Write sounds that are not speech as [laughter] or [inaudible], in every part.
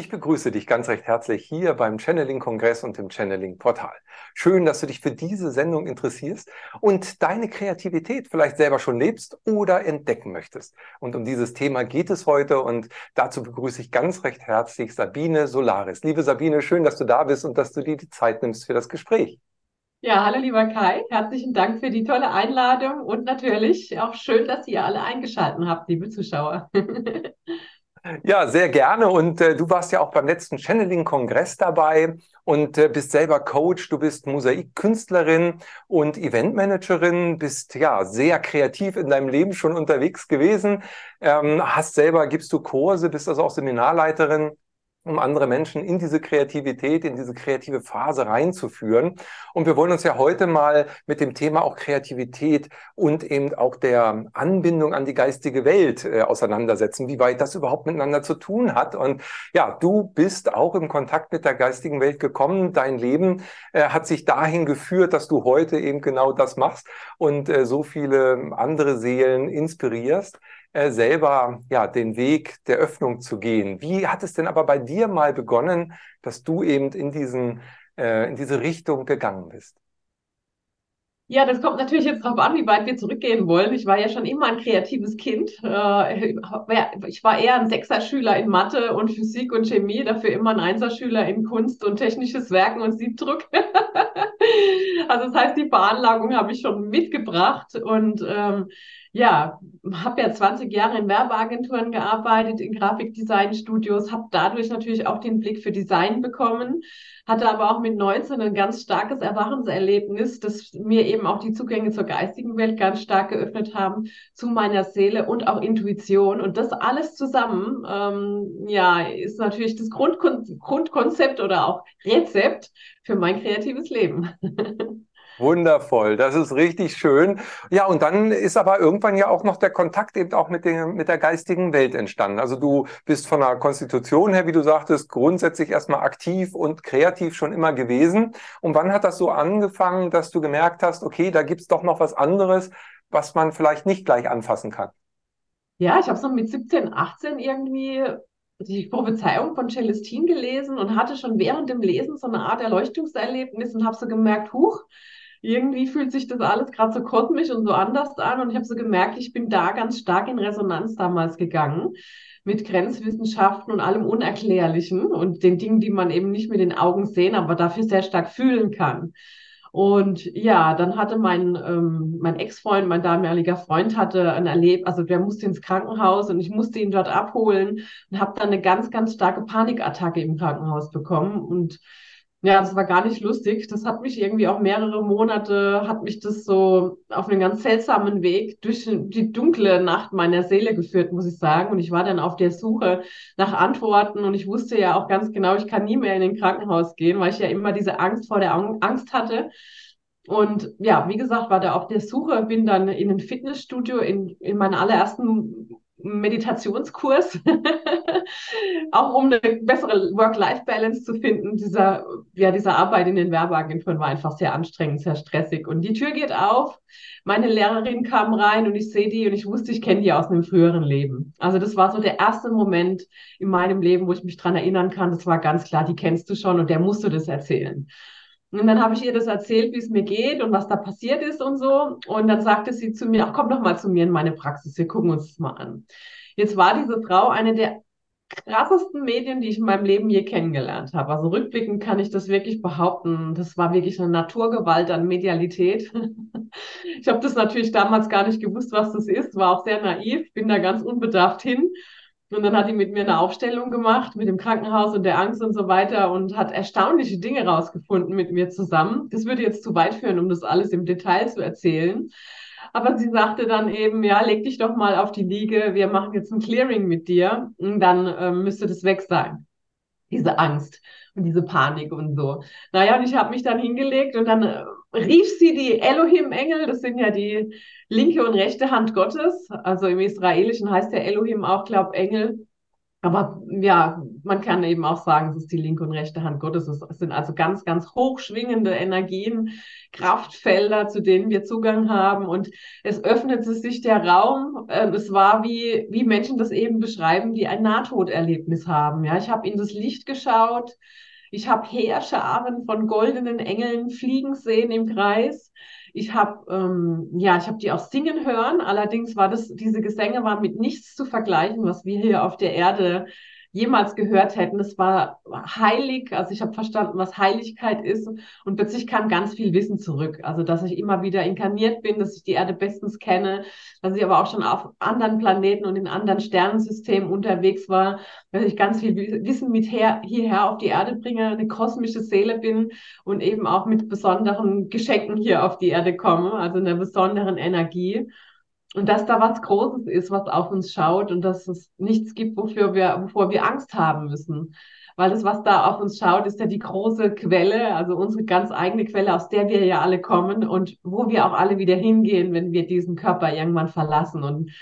Ich begrüße dich ganz recht herzlich hier beim Channeling-Kongress und dem Channeling-Portal. Schön, dass du dich für diese Sendung interessierst und deine Kreativität vielleicht selber schon lebst oder entdecken möchtest. Und um dieses Thema geht es heute und dazu begrüße ich ganz recht herzlich Sabine Solaris. Liebe Sabine, schön, dass du da bist und dass du dir die Zeit nimmst für das Gespräch. Ja, hallo lieber Kai, herzlichen Dank für die tolle Einladung und natürlich auch schön, dass ihr alle eingeschaltet habt, liebe Zuschauer. [laughs] Ja, sehr gerne. Und äh, du warst ja auch beim letzten Channeling-Kongress dabei und äh, bist selber Coach, du bist Mosaikkünstlerin und Eventmanagerin, bist ja sehr kreativ in deinem Leben schon unterwegs gewesen, ähm, hast selber, gibst du Kurse, bist also auch Seminarleiterin um andere Menschen in diese Kreativität, in diese kreative Phase reinzuführen. Und wir wollen uns ja heute mal mit dem Thema auch Kreativität und eben auch der Anbindung an die geistige Welt äh, auseinandersetzen, wie weit das überhaupt miteinander zu tun hat. Und ja, du bist auch im Kontakt mit der geistigen Welt gekommen. Dein Leben äh, hat sich dahin geführt, dass du heute eben genau das machst und äh, so viele andere Seelen inspirierst äh, selber ja den Weg der Öffnung zu gehen. Wie hat es denn aber bei dir mal begonnen, dass du eben in diesen äh, in diese Richtung gegangen bist? Ja, das kommt natürlich jetzt darauf an, wie weit wir zurückgehen wollen. Ich war ja schon immer ein kreatives Kind. Äh, ich war eher ein Sechser-Schüler in Mathe und Physik und Chemie, dafür immer ein Einser-Schüler in Kunst und technisches Werken und Siebdruck. [laughs] also das heißt, die Veranlagung habe ich schon mitgebracht und ähm, ja, habe ja 20 Jahre in Werbeagenturen gearbeitet, in Grafikdesign-Studios, habe dadurch natürlich auch den Blick für Design bekommen, hatte aber auch mit 19 ein ganz starkes Erwachenserlebnis, das mir eben auch die Zugänge zur geistigen Welt ganz stark geöffnet haben, zu meiner Seele und auch Intuition. Und das alles zusammen, ähm, ja, ist natürlich das Grundkon Grundkonzept oder auch Rezept für mein kreatives Leben. [laughs] Wundervoll, das ist richtig schön. Ja, und dann ist aber irgendwann ja auch noch der Kontakt eben auch mit, den, mit der geistigen Welt entstanden. Also du bist von der Konstitution her, wie du sagtest, grundsätzlich erstmal aktiv und kreativ schon immer gewesen. Und wann hat das so angefangen, dass du gemerkt hast, okay, da gibt's doch noch was anderes, was man vielleicht nicht gleich anfassen kann? Ja, ich habe so mit 17, 18 irgendwie die Prophezeiung von Celestine gelesen und hatte schon während dem Lesen so eine Art Erleuchtungserlebnis und habe so gemerkt, huch, irgendwie fühlt sich das alles gerade so kosmisch und so anders an. Und ich habe so gemerkt, ich bin da ganz stark in Resonanz damals gegangen mit Grenzwissenschaften und allem Unerklärlichen und den Dingen, die man eben nicht mit den Augen sehen, aber dafür sehr stark fühlen kann. Und ja, dann hatte mein, ähm, mein Ex-Freund, mein damaliger Freund, hatte ein Erleb, also der musste ins Krankenhaus und ich musste ihn dort abholen und habe dann eine ganz, ganz starke Panikattacke im Krankenhaus bekommen. Und ja, das war gar nicht lustig. Das hat mich irgendwie auch mehrere Monate, hat mich das so auf einen ganz seltsamen Weg durch die dunkle Nacht meiner Seele geführt, muss ich sagen. Und ich war dann auf der Suche nach Antworten und ich wusste ja auch ganz genau, ich kann nie mehr in den Krankenhaus gehen, weil ich ja immer diese Angst vor der Angst hatte. Und ja, wie gesagt, war da auf der Suche, bin dann in ein Fitnessstudio in, in meiner allerersten Meditationskurs, [laughs] auch um eine bessere Work-Life-Balance zu finden. Dieser, ja, diese Arbeit in den Werbeagenturen war einfach sehr anstrengend, sehr stressig. Und die Tür geht auf, meine Lehrerin kam rein und ich sehe die und ich wusste, ich kenne die aus einem früheren Leben. Also das war so der erste Moment in meinem Leben, wo ich mich dran erinnern kann. Das war ganz klar, die kennst du schon und der musst du das erzählen. Und dann habe ich ihr das erzählt, wie es mir geht und was da passiert ist und so. Und dann sagte sie zu mir, ach, komm doch mal zu mir in meine Praxis, wir gucken uns das mal an. Jetzt war diese Frau eine der krassesten Medien, die ich in meinem Leben je kennengelernt habe. Also rückblickend kann ich das wirklich behaupten. Das war wirklich eine Naturgewalt an Medialität. [laughs] Ich habe das natürlich damals gar nicht gewusst, was das ist, war auch sehr naiv, bin da ganz unbedarft hin und dann hat die mit mir eine Aufstellung gemacht mit dem Krankenhaus und der Angst und so weiter und hat erstaunliche Dinge rausgefunden mit mir zusammen. Das würde jetzt zu weit führen, um das alles im Detail zu erzählen. Aber sie sagte dann eben, ja, leg dich doch mal auf die Liege, wir machen jetzt ein Clearing mit dir und dann äh, müsste das weg sein. Diese Angst und diese Panik und so. Naja, und ich habe mich dann hingelegt und dann äh, rief sie die Elohim-Engel, das sind ja die linke und rechte Hand Gottes. Also im Israelischen heißt der Elohim auch, glaube Engel. Aber ja, man kann eben auch sagen, es ist die linke und rechte Hand Gottes. Es sind also ganz, ganz hochschwingende Energien, Kraftfelder, zu denen wir Zugang haben. Und es öffnete sich der Raum. Ähm, es war wie, wie Menschen das eben beschreiben, die ein Nahtoderlebnis haben. Ja, ich habe in das Licht geschaut. Ich habe Heerscharen von goldenen Engeln fliegen sehen im Kreis. Ich habe ähm, ja, ich habe die auch singen hören. Allerdings war das, diese Gesänge waren mit nichts zu vergleichen, was wir hier auf der Erde jemals gehört hätten. Es war heilig, also ich habe verstanden, was Heiligkeit ist und plötzlich kam ganz viel Wissen zurück. Also dass ich immer wieder inkarniert bin, dass ich die Erde bestens kenne, dass ich aber auch schon auf anderen Planeten und in anderen Sternensystemen unterwegs war, dass ich ganz viel Wissen mit her, hierher auf die Erde bringe, eine kosmische Seele bin und eben auch mit besonderen Geschenken hier auf die Erde komme, also einer besonderen Energie und dass da was Großes ist, was auf uns schaut und dass es nichts gibt, wofür wir, wovor wir Angst haben müssen. Weil das, was da auf uns schaut, ist ja die große Quelle, also unsere ganz eigene Quelle, aus der wir ja alle kommen und wo wir auch alle wieder hingehen, wenn wir diesen Körper irgendwann verlassen. Und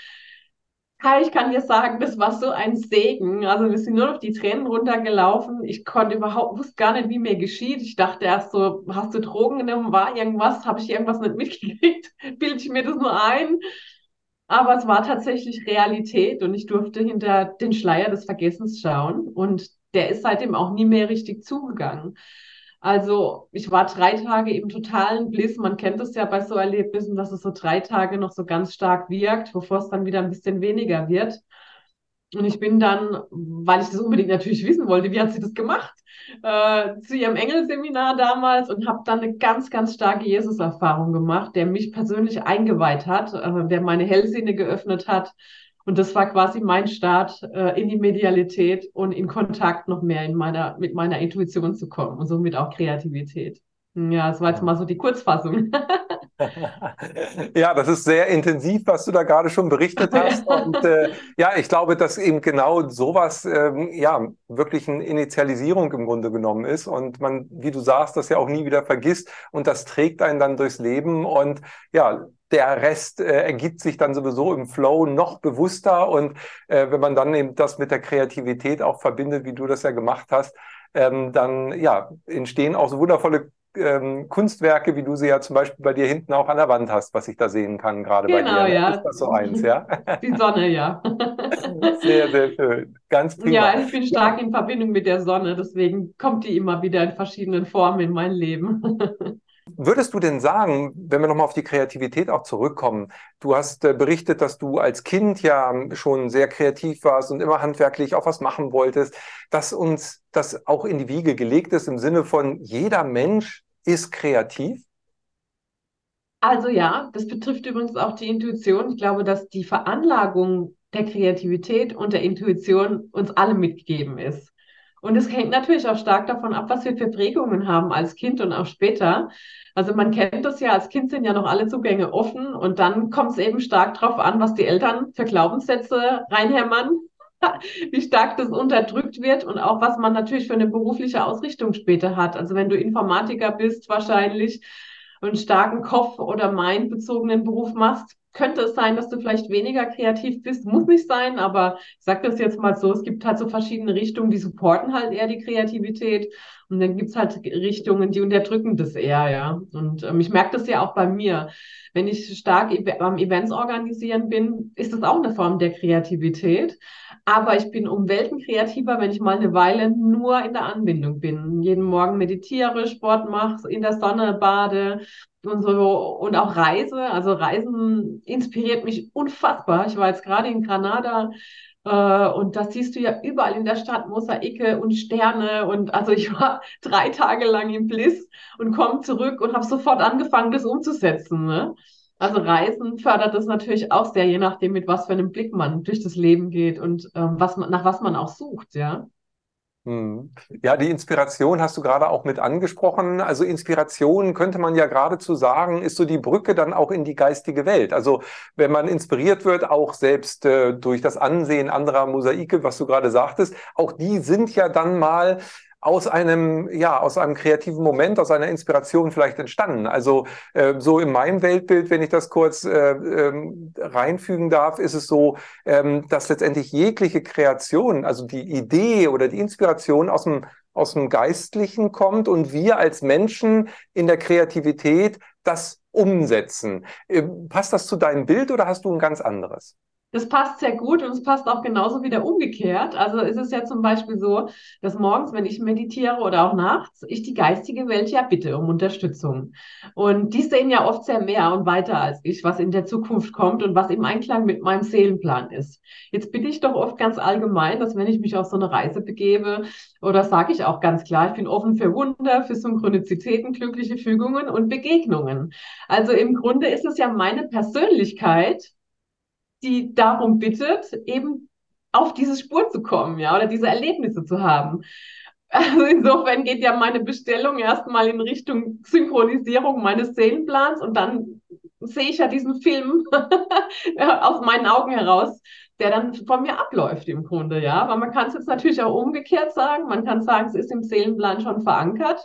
Kai, ich kann dir sagen, das war so ein Segen. Also wir sind nur noch die Tränen runtergelaufen. Ich konnte überhaupt, wusste gar nicht, wie mir geschieht. Ich dachte erst so, hast du Drogen genommen? War irgendwas? Habe ich irgendwas nicht mitgekriegt? [laughs] Bilde ich mir das nur ein? Aber es war tatsächlich Realität und ich durfte hinter den Schleier des Vergessens schauen und der ist seitdem auch nie mehr richtig zugegangen. Also ich war drei Tage im totalen Bliss. Man kennt es ja bei so Erlebnissen, dass es so drei Tage noch so ganz stark wirkt, bevor es dann wieder ein bisschen weniger wird. Und ich bin dann, weil ich das unbedingt natürlich wissen wollte, wie hat sie das gemacht, äh, zu ihrem Engelseminar damals und habe dann eine ganz, ganz starke Jesus-Erfahrung gemacht, der mich persönlich eingeweiht hat, äh, der meine Hellsinne geöffnet hat. Und das war quasi mein Start äh, in die Medialität und in Kontakt noch mehr in meiner, mit meiner Intuition zu kommen und somit auch Kreativität. Ja, das war jetzt mal so die Kurzfassung. [laughs] ja, das ist sehr intensiv, was du da gerade schon berichtet hast. Und äh, ja, ich glaube, dass eben genau sowas ähm, ja wirklich eine Initialisierung im Grunde genommen ist. Und man, wie du sagst, das ja auch nie wieder vergisst. Und das trägt einen dann durchs Leben. Und ja, der Rest äh, ergibt sich dann sowieso im Flow noch bewusster. Und äh, wenn man dann eben das mit der Kreativität auch verbindet, wie du das ja gemacht hast, ähm, dann ja entstehen auch so wundervolle ähm, Kunstwerke, wie du sie ja zum Beispiel bei dir hinten auch an der Wand hast, was ich da sehen kann, gerade genau, bei dir. Ja. Ist das so eins, ja? [laughs] Die Sonne, ja. [laughs] Sehr, sehr schön. Ganz prima. Ja, ich bin stark in Verbindung mit der Sonne, deswegen kommt die immer wieder in verschiedenen Formen in mein Leben. [laughs] Würdest du denn sagen, wenn wir nochmal auf die Kreativität auch zurückkommen, du hast äh, berichtet, dass du als Kind ja schon sehr kreativ warst und immer handwerklich auch was machen wolltest, dass uns das auch in die Wiege gelegt ist im Sinne von jeder Mensch ist kreativ? Also ja, das betrifft übrigens auch die Intuition. Ich glaube, dass die Veranlagung der Kreativität und der Intuition uns alle mitgegeben ist. Und es hängt natürlich auch stark davon ab, was wir für Prägungen haben als Kind und auch später. Also man kennt das ja, als Kind sind ja noch alle Zugänge offen und dann kommt es eben stark darauf an, was die Eltern für Glaubenssätze reinhämmern, [laughs] wie stark das unterdrückt wird und auch was man natürlich für eine berufliche Ausrichtung später hat. Also wenn du Informatiker bist, wahrscheinlich einen starken Kopf- oder Mind-bezogenen Beruf machst, könnte es sein, dass du vielleicht weniger kreativ bist. Muss nicht sein, aber ich sage das jetzt mal so, es gibt halt so verschiedene Richtungen, die supporten halt eher die Kreativität und dann gibt's halt Richtungen, die unterdrücken das eher, ja. Und ähm, ich merke das ja auch bei mir. Wenn ich stark beim Events organisieren bin, ist das auch eine Form der Kreativität. Aber ich bin um Welten kreativer, wenn ich mal eine Weile nur in der Anbindung bin. Jeden Morgen meditiere, Sport mache, in der Sonne bade und so und auch reise. Also Reisen inspiriert mich unfassbar. Ich war jetzt gerade in Granada äh, und das siehst du ja überall in der Stadt, Mosaike und Sterne. Und also ich war [laughs] drei Tage lang im Bliss und komme zurück und habe sofort angefangen, das umzusetzen. Ne? Also Reisen fördert das natürlich auch sehr, je nachdem, mit was für einem Blick man durch das Leben geht und ähm, was man, nach was man auch sucht, ja. Hm. Ja, die Inspiration hast du gerade auch mit angesprochen. Also Inspiration könnte man ja geradezu sagen, ist so die Brücke dann auch in die geistige Welt. Also wenn man inspiriert wird, auch selbst äh, durch das Ansehen anderer Mosaike, was du gerade sagtest, auch die sind ja dann mal aus einem, ja, aus einem kreativen Moment, aus einer Inspiration vielleicht entstanden. Also äh, so in meinem Weltbild, wenn ich das kurz äh, ähm, reinfügen darf, ist es so, ähm, dass letztendlich jegliche Kreation, also die Idee oder die Inspiration aus dem aus dem Geistlichen kommt und wir als Menschen in der Kreativität das umsetzen. Äh, passt das zu deinem Bild oder hast du ein ganz anderes? Das passt sehr gut und es passt auch genauso wieder umgekehrt. Also ist es ja zum Beispiel so, dass morgens, wenn ich meditiere oder auch nachts, ich die geistige Welt ja bitte um Unterstützung. Und die sehen ja oft sehr mehr und weiter als ich, was in der Zukunft kommt und was im Einklang mit meinem Seelenplan ist. Jetzt bitte ich doch oft ganz allgemein, dass wenn ich mich auf so eine Reise begebe, oder sage ich auch ganz klar, ich bin offen für Wunder, für Synchronizitäten, glückliche Fügungen und Begegnungen. Also im Grunde ist es ja meine Persönlichkeit, die darum bittet, eben auf diese Spur zu kommen, ja, oder diese Erlebnisse zu haben. Also insofern geht ja meine Bestellung erstmal in Richtung Synchronisierung meines Seelenplans und dann sehe ich ja diesen Film [laughs] aus meinen Augen heraus, der dann von mir abläuft im Grunde, ja. Aber man kann es jetzt natürlich auch umgekehrt sagen. Man kann sagen, es ist im Seelenplan schon verankert.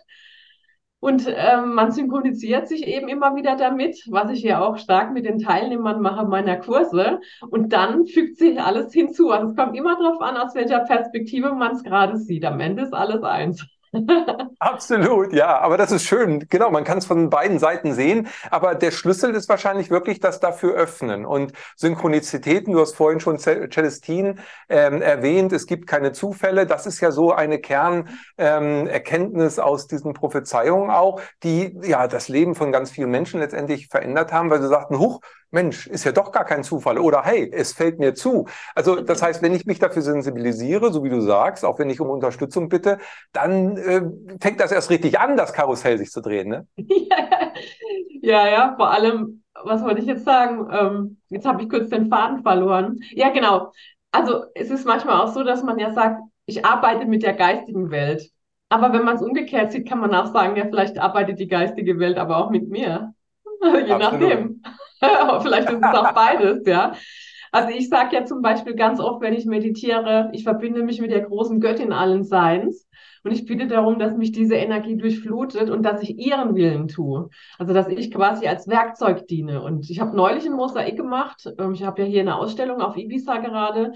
Und ähm, man synchronisiert sich eben immer wieder damit, was ich ja auch stark mit den Teilnehmern mache meiner Kurse. Und dann fügt sich alles hinzu. Also es kommt immer darauf an, aus welcher Perspektive man es gerade sieht. Am Ende ist alles eins. [laughs] Absolut, ja, aber das ist schön. Genau, man kann es von beiden Seiten sehen, aber der Schlüssel ist wahrscheinlich wirklich das dafür öffnen und Synchronizitäten. Du hast vorhin schon Celestine ähm, erwähnt, es gibt keine Zufälle. Das ist ja so eine Kernerkenntnis ähm, aus diesen Prophezeiungen auch, die ja das Leben von ganz vielen Menschen letztendlich verändert haben, weil sie sagten, huch, Mensch, ist ja doch gar kein Zufall. Oder hey, es fällt mir zu. Also das heißt, wenn ich mich dafür sensibilisiere, so wie du sagst, auch wenn ich um Unterstützung bitte, dann äh, fängt das erst richtig an, das Karussell sich zu drehen. Ne? [laughs] ja, ja, vor allem, was wollte ich jetzt sagen? Ähm, jetzt habe ich kurz den Faden verloren. Ja, genau. Also es ist manchmal auch so, dass man ja sagt, ich arbeite mit der geistigen Welt. Aber wenn man es umgekehrt sieht, kann man auch sagen, ja, vielleicht arbeitet die geistige Welt aber auch mit mir. [laughs] Je Absolut. nachdem. [laughs] Vielleicht ist es auch beides, ja. Also ich sage ja zum Beispiel ganz oft, wenn ich meditiere, ich verbinde mich mit der großen Göttin allen Seins und ich bitte darum, dass mich diese Energie durchflutet und dass ich ihren Willen tue. Also dass ich quasi als Werkzeug diene. Und ich habe neulich ein Mosaik gemacht. Ähm, ich habe ja hier eine Ausstellung auf Ibiza gerade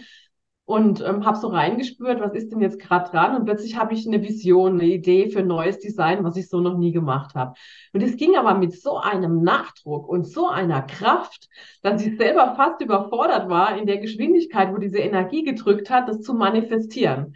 und ähm, habe so reingespürt, was ist denn jetzt gerade dran? Und plötzlich habe ich eine Vision, eine Idee für neues Design, was ich so noch nie gemacht habe. Und es ging aber mit so einem Nachdruck und so einer Kraft, dass ich selber fast überfordert war in der Geschwindigkeit, wo diese Energie gedrückt hat, das zu manifestieren.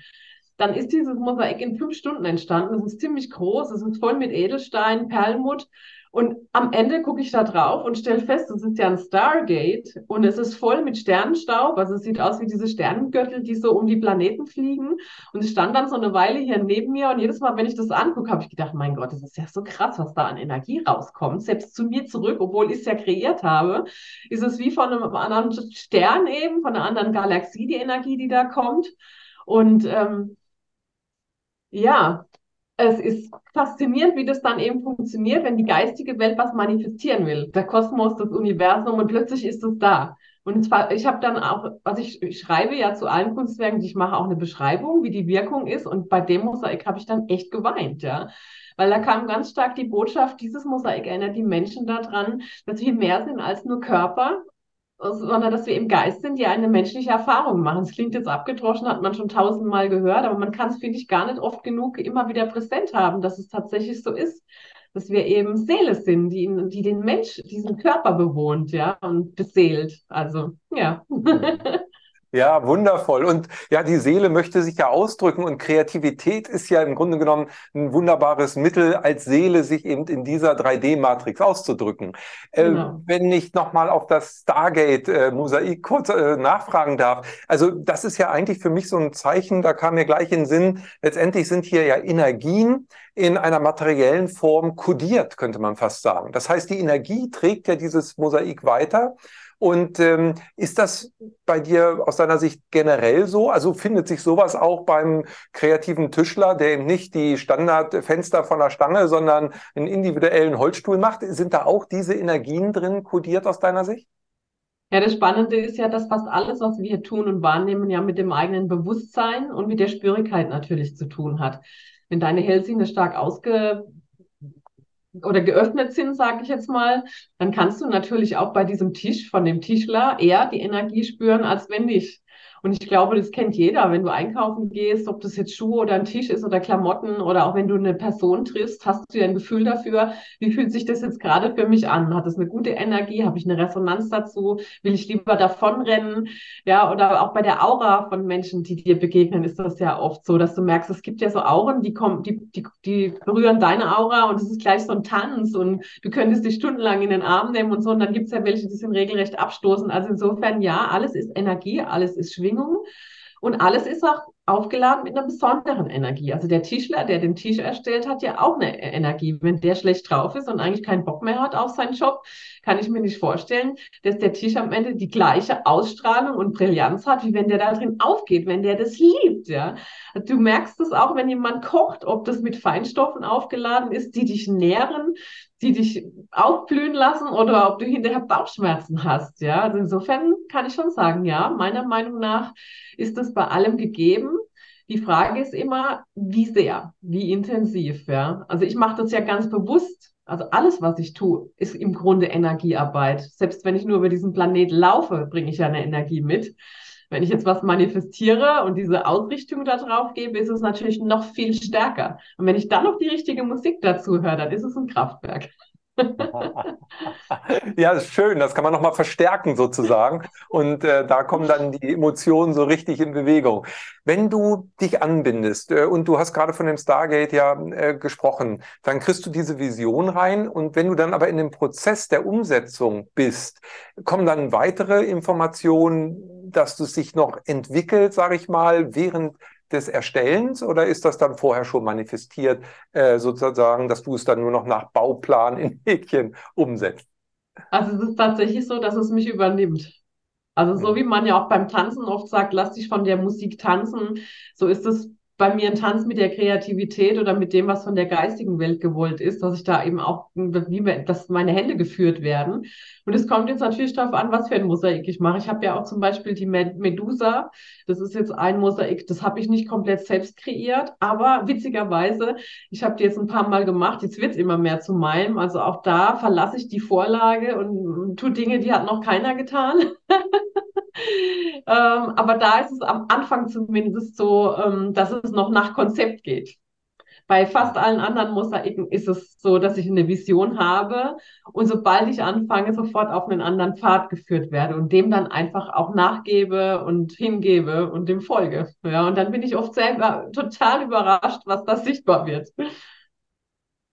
Dann ist dieses Mosaik in fünf Stunden entstanden. Es ist ziemlich groß, es ist voll mit Edelstein, Perlmutt. Und am Ende gucke ich da drauf und stelle fest, es ist ja ein Stargate und es ist voll mit Sternenstaub. Also es sieht aus wie diese Sternengürtel, die so um die Planeten fliegen. Und es stand dann so eine Weile hier neben mir und jedes Mal, wenn ich das angucke, habe ich gedacht, mein Gott, das ist ja so krass, was da an Energie rauskommt. Selbst zu mir zurück, obwohl ich es ja kreiert habe, ist es wie von einem anderen Stern eben, von einer anderen Galaxie, die Energie, die da kommt. Und ähm, ja, es ist faszinierend, wie das dann eben funktioniert, wenn die geistige Welt was manifestieren will. Der Kosmos, das Universum und plötzlich ist es da. Und zwar, ich habe dann auch, also ich, ich, schreibe ja zu allen Kunstwerken, ich mache auch eine Beschreibung, wie die Wirkung ist. Und bei dem Mosaik habe ich dann echt geweint, ja. Weil da kam ganz stark die Botschaft, dieses Mosaik erinnert die Menschen daran, dass wir mehr sind als nur Körper sondern dass wir im Geist sind, die eine menschliche Erfahrung machen. Es klingt jetzt abgedroschen, hat man schon tausendmal gehört, aber man kann es, finde ich, gar nicht oft genug immer wieder präsent haben, dass es tatsächlich so ist, dass wir eben Seele sind, die, die den Mensch, diesen Körper bewohnt, ja, und beseelt. Also, ja. Ja, wundervoll. Und ja, die Seele möchte sich ja ausdrücken und Kreativität ist ja im Grunde genommen ein wunderbares Mittel, als Seele sich eben in dieser 3D-Matrix auszudrücken. Äh, genau. Äh, wenn ich nochmal auf das Stargate-Mosaik äh, kurz äh, nachfragen darf. Also das ist ja eigentlich für mich so ein Zeichen, da kam mir gleich in den Sinn, letztendlich sind hier ja Energien in einer materiellen Form kodiert, könnte man fast sagen. Das heißt, die Energie trägt ja dieses Mosaik weiter. Und ähm, ist das bei dir aus deiner Sicht generell so? Also findet sich sowas auch beim kreativen Tischler, der eben nicht die Standardfenster von der Stange, sondern einen individuellen Holzstuhl macht? Sind da auch diese Energien drin kodiert aus deiner Sicht? Ja, das Spannende ist ja, dass fast alles, was wir tun und wahrnehmen, ja mit dem eigenen Bewusstsein und mit der Spürigkeit natürlich zu tun hat. Wenn deine Hellsinne stark ausge oder geöffnet sind, sage ich jetzt mal, dann kannst du natürlich auch bei diesem Tisch von dem Tischler eher die Energie spüren, als wenn nicht. Und ich glaube, das kennt jeder, wenn du einkaufen gehst, ob das jetzt Schuhe oder ein Tisch ist oder Klamotten oder auch wenn du eine Person triffst, hast du ja ein Gefühl dafür, wie fühlt sich das jetzt gerade für mich an? Hat es eine gute Energie? Habe ich eine Resonanz dazu? Will ich lieber davonrennen? Ja, oder auch bei der Aura von Menschen, die dir begegnen, ist das ja oft so, dass du merkst, es gibt ja so Auren, die kommen, die, die, die berühren deine Aura und es ist gleich so ein Tanz und du könntest dich stundenlang in den Arm nehmen und so. Und dann gibt es ja welche, die sind regelrecht abstoßen. Also insofern, ja, alles ist Energie, alles ist Schwingung. Schwingungen. Und alles ist auch aufgeladen mit einer besonderen Energie. Also der Tischler, der den Tisch erstellt, hat ja auch eine Energie. Wenn der schlecht drauf ist und eigentlich keinen Bock mehr hat auf seinen Job, kann ich mir nicht vorstellen, dass der Tisch am Ende die gleiche Ausstrahlung und Brillanz hat, wie wenn der da drin aufgeht, wenn der das liebt. Ja, du merkst es auch, wenn jemand kocht, ob das mit Feinstoffen aufgeladen ist, die dich nähren, die dich aufblühen lassen oder ob du hinterher Bauchschmerzen hast. Ja, also insofern kann ich schon sagen, ja, meiner Meinung nach ist das bei allem gegeben. Die Frage ist immer, wie sehr, wie intensiv. Ja, also ich mache das ja ganz bewusst. Also alles, was ich tue, ist im Grunde Energiearbeit. Selbst wenn ich nur über diesen Planeten laufe, bringe ich ja eine Energie mit. Wenn ich jetzt was manifestiere und diese Ausrichtung da drauf gebe, ist es natürlich noch viel stärker. Und wenn ich dann noch die richtige Musik dazu höre, dann ist es ein Kraftwerk. [laughs] ja, ist schön. Das kann man nochmal verstärken sozusagen. Und äh, da kommen dann die Emotionen so richtig in Bewegung. Wenn du dich anbindest äh, und du hast gerade von dem Stargate ja äh, gesprochen, dann kriegst du diese Vision rein. Und wenn du dann aber in dem Prozess der Umsetzung bist, kommen dann weitere Informationen, dass du sich noch entwickelt, sage ich mal, während des Erstellens oder ist das dann vorher schon manifestiert, äh, sozusagen, dass du es dann nur noch nach Bauplan in Häkchen umsetzt? Also es ist tatsächlich so, dass es mich übernimmt. Also so mhm. wie man ja auch beim Tanzen oft sagt, lass dich von der Musik tanzen, so ist es bei mir ein Tanz mit der Kreativität oder mit dem, was von der geistigen Welt gewollt ist, dass ich da eben auch, wie, dass meine Hände geführt werden. Und es kommt jetzt natürlich darauf an, was für ein Mosaik ich mache. Ich habe ja auch zum Beispiel die Medusa. Das ist jetzt ein Mosaik, das habe ich nicht komplett selbst kreiert, aber witzigerweise, ich habe die jetzt ein paar Mal gemacht. Jetzt wird es immer mehr zu meinem. Also auch da verlasse ich die Vorlage und, tue Dinge, die hat noch keiner getan. [laughs] ähm, aber da ist es am Anfang zumindest so, ähm, dass es noch nach Konzept geht. Bei fast allen anderen Mosaiken ist es so, dass ich eine Vision habe und sobald ich anfange, sofort auf einen anderen Pfad geführt werde und dem dann einfach auch nachgebe und hingebe und dem folge. Ja, und dann bin ich oft selber total überrascht, was da sichtbar wird.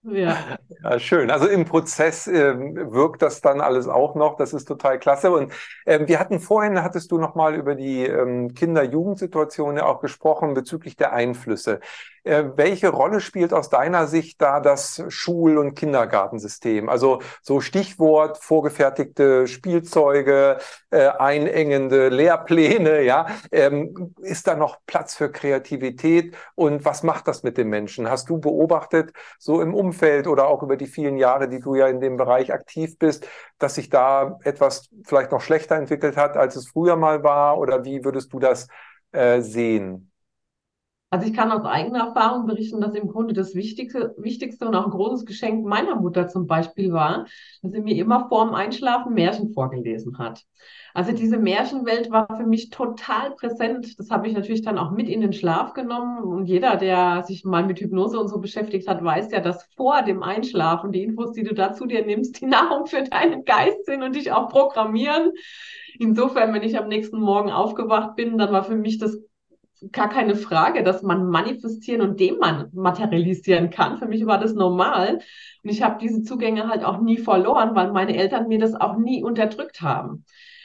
Ja. [laughs] ja, schön. Also im Prozess äh, wirkt das dann alles auch noch. Das ist total klasse. Und äh, wir hatten vorhin, hattest du noch mal über die ähm, Kinder-Jugendsituation ja auch gesprochen bezüglich der Einflüsse. Äh, welche Rolle spielt aus deiner Sicht da das Schul- und Kindergartensystem? Also so Stichwort vorgefertigte Spielzeuge, äh, einengende Lehrpläne, ja. Ähm, ist da noch Platz für Kreativität? Und was macht das mit den Menschen? Hast du beobachtet, so im Umfeld oder auch über die vielen Jahre, die du ja in dem Bereich aktiv bist, dass sich da etwas vielleicht noch schlechter entwickelt hat, als es früher mal war? Oder wie würdest du das äh, sehen? Also ich kann aus eigener Erfahrung berichten, dass im Grunde das Wichtigste, Wichtigste und auch ein großes Geschenk meiner Mutter zum Beispiel war, dass sie mir immer vorm Einschlafen Märchen vorgelesen hat. Also diese Märchenwelt war für mich total präsent. Das habe ich natürlich dann auch mit in den Schlaf genommen. Und jeder, der sich mal mit Hypnose und so beschäftigt hat, weiß ja, dass vor dem Einschlafen die Infos, die du da zu dir nimmst, die [laughs] Nahrung für deinen Geist sind und dich auch programmieren. Insofern, wenn ich am nächsten Morgen aufgewacht bin, dann war für mich das gar keine Frage, dass man manifestieren und dematerialisieren kann. Für mich war das normal. Und ich habe diese Zugänge halt auch nie verloren, weil meine Eltern mir das auch nie unterdrückt haben.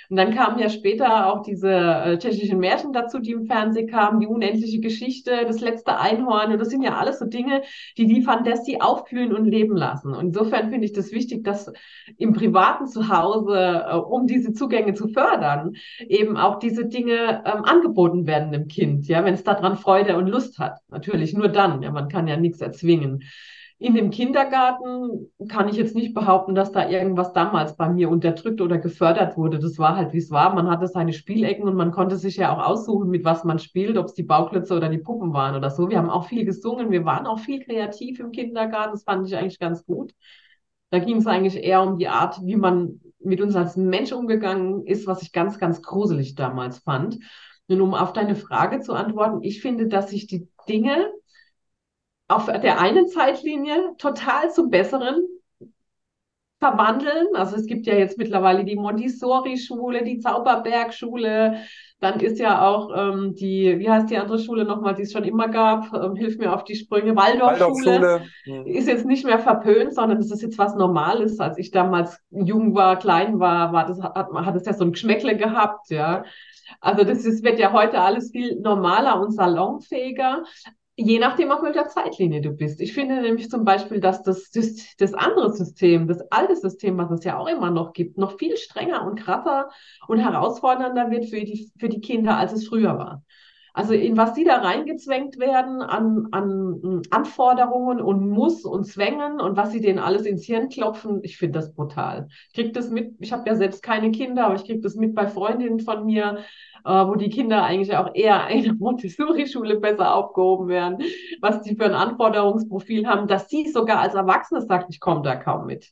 Und dann kamen ja später auch diese äh, tschechischen Märchen dazu, die im Fernsehen kamen, die unendliche Geschichte, das letzte Einhorn. Und das sind ja alles so Dinge, die die Fantasy aufblühen und leben lassen. Und insofern finde ich das wichtig, dass im privaten Zuhause, äh, um diese Zugänge zu fördern, eben auch diese Dinge ähm, angeboten werden dem Kind, ja, wenn es daran Freude und Lust hat. Natürlich nur dann, ja, man kann ja nichts erzwingen. In dem Kindergarten kann ich jetzt nicht behaupten, dass da irgendwas damals bei mir unterdrückt oder gefördert wurde. Das war halt, wie es war. Man hatte seine Spielecken und man konnte sich ja auch aussuchen, mit was man spielt, ob es die Bauklötze oder die Puppen waren oder so. Wir haben auch viel gesungen, wir waren auch viel kreativ im Kindergarten. Das fand ich eigentlich ganz gut. Da ging es eigentlich eher um die Art, wie man mit uns als Mensch umgegangen ist, was ich ganz, ganz gruselig damals fand. Und um auf deine Frage zu antworten, ich finde, dass sich die Dinge auf der einen Zeitlinie total zum Besseren verwandeln. Also es gibt ja jetzt mittlerweile die Montessori-Schule, die Zauberberg-Schule, dann ist ja auch ähm, die, wie heißt die andere Schule nochmal, die es schon immer gab, ähm, hilf mir auf die Sprünge, Waldorfschule, Waldorf hm. ist jetzt nicht mehr verpönt, sondern das ist jetzt was Normales. Als ich damals jung war, klein war, war das, hat, hat es ja so ein Geschmäckle gehabt, ja. Also das ist, wird ja heute alles viel normaler und salonfähiger. Je nachdem, auf welcher Zeitlinie du bist. Ich finde nämlich zum Beispiel, dass das, das, andere System, das alte System, was es ja auch immer noch gibt, noch viel strenger und krasser und herausfordernder wird für die, für die Kinder, als es früher war. Also in was die da reingezwängt werden an, an Anforderungen und Muss und Zwängen und was sie denen alles ins Hirn klopfen, ich finde das brutal. Ich kriege das mit, ich habe ja selbst keine Kinder, aber ich kriege das mit bei Freundinnen von mir, äh, wo die Kinder eigentlich auch eher [laughs] in der Montessori-Schule besser aufgehoben werden, was die für ein Anforderungsprofil haben, dass sie sogar als Erwachsene sagt, ich komme da kaum mit.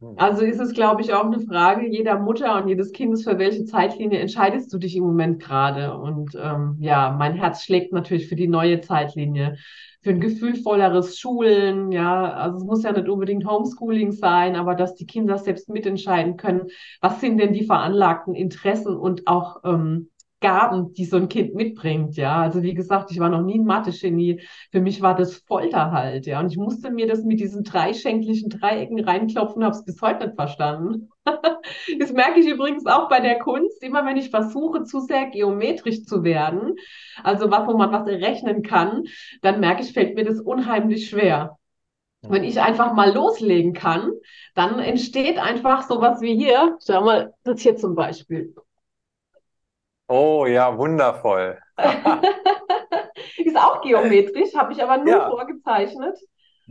Hm. Also ist es, glaube ich, auch eine Frage jeder Mutter und jedes Kindes, für welche Zeitlinie entscheidest du dich im Moment gerade? Und ähm, ja, mein Herz schlägt natürlich für die neue Zeitlinie, für ein gefühlvolleres Schulen. Ja, also es muss ja nicht unbedingt Homeschooling sein, aber dass die Kinder selbst mitentscheiden können, was sind denn die veranlagten Interessen und auch ähm, Gaben, die so ein Kind mitbringt, ja. Also wie gesagt, ich war noch nie ein Mathe-Genie. Für mich war das Folter halt, ja. Und ich musste mir das mit diesen dreischenklichen Dreiecken reinklopfen, habe es bis heute nicht verstanden. [laughs] das merke ich übrigens auch bei der Kunst, immer wenn ich versuche, zu sehr geometrisch zu werden, also was, wo man was errechnen kann, dann merke ich, fällt mir das unheimlich schwer. Wenn ich einfach mal loslegen kann, dann entsteht einfach sowas wie hier. Schau mal, das hier zum Beispiel. Oh ja, wundervoll. [laughs] ist auch geometrisch, habe ich aber nur ja. vorgezeichnet.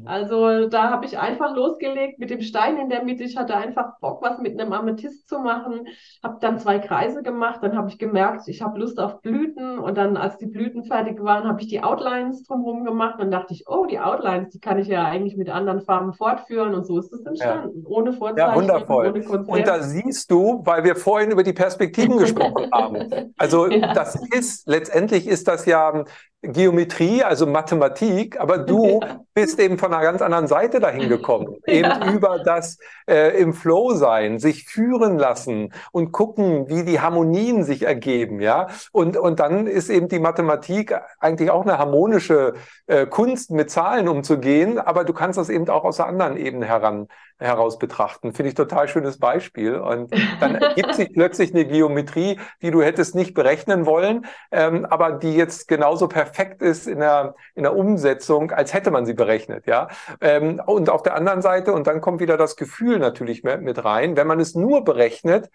Also da habe ich einfach losgelegt mit dem Stein in der Mitte. Ich hatte einfach Bock, was mit einem Amethyst zu machen. Habe dann zwei Kreise gemacht. Dann habe ich gemerkt, ich habe Lust auf Blüten. Und dann, als die Blüten fertig waren, habe ich die Outlines drumherum gemacht. Dann dachte ich, oh, die Outlines, die kann ich ja eigentlich mit anderen Farben fortführen. Und so ist es entstanden. Ja. Ohne Vorzeichen, ja, wundervoll. ohne Konzept. Und da siehst du, weil wir vorhin über die Perspektiven [laughs] gesprochen haben. Also ja. das ist, letztendlich ist das ja Geometrie, also Mathematik, aber du [laughs] ja. bist eben von einer ganz anderen Seite dahin gekommen. [laughs] Ja. Eben über das äh, im Flow sein, sich führen lassen und gucken, wie die Harmonien sich ergeben, ja. Und, und dann ist eben die Mathematik eigentlich auch eine harmonische äh, Kunst, mit Zahlen umzugehen, aber du kannst das eben auch aus der anderen Ebene heran, heraus betrachten. Finde ich total schönes Beispiel. Und dann [laughs] ergibt sich plötzlich eine Geometrie, die du hättest nicht berechnen wollen, ähm, aber die jetzt genauso perfekt ist in der, in der Umsetzung, als hätte man sie berechnet. Ja? Ähm, und auf der anderen Seite, und dann kommt wieder das Gefühl natürlich mit rein, wenn man es nur berechnet,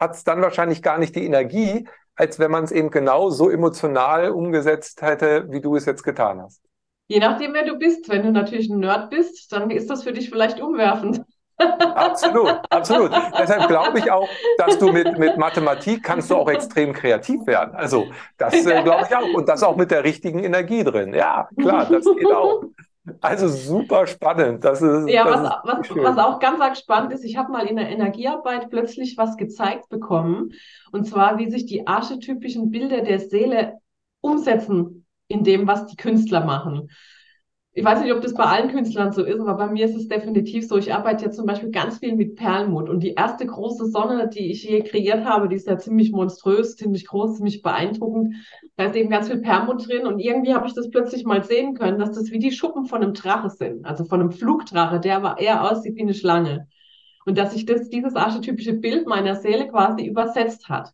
hat es dann wahrscheinlich gar nicht die Energie, als wenn man es eben genau so emotional umgesetzt hätte, wie du es jetzt getan hast. Je nachdem, wer du bist. Wenn du natürlich ein Nerd bist, dann ist das für dich vielleicht umwerfend. Absolut, absolut. [laughs] Deshalb glaube ich auch, dass du mit, mit Mathematik kannst du auch extrem kreativ werden. Also das äh, glaube ich auch. Und das auch mit der richtigen Energie drin. Ja, klar, das geht auch. Also super spannend. Das ist, ja, das was, ist was, was, auch ganz arg spannend ist, ich habe mal in der Energiearbeit plötzlich was gezeigt bekommen. Und zwar, wie sich die archetypischen Bilder der Seele umsetzen in dem, was die Künstler machen. Ich weiß nicht, ob das bei allen Künstlern so ist, aber bei mir ist es definitiv so. Ich arbeite ja zum Beispiel ganz viel mit Perlmutt und die erste große Sonne, die ich je kreiert habe, die ist ja ziemlich monströs, ziemlich groß, ziemlich beeindruckend. Da ist eben ganz viel Perlmutt drin und irgendwie habe ich das plötzlich mal sehen können, dass das wie die Schuppen von einem Drache sind, also von einem Flugdrache, der aber eher aussieht wie eine Schlange. Und dass sich das, dieses archetypische Bild meiner Seele quasi übersetzt hat.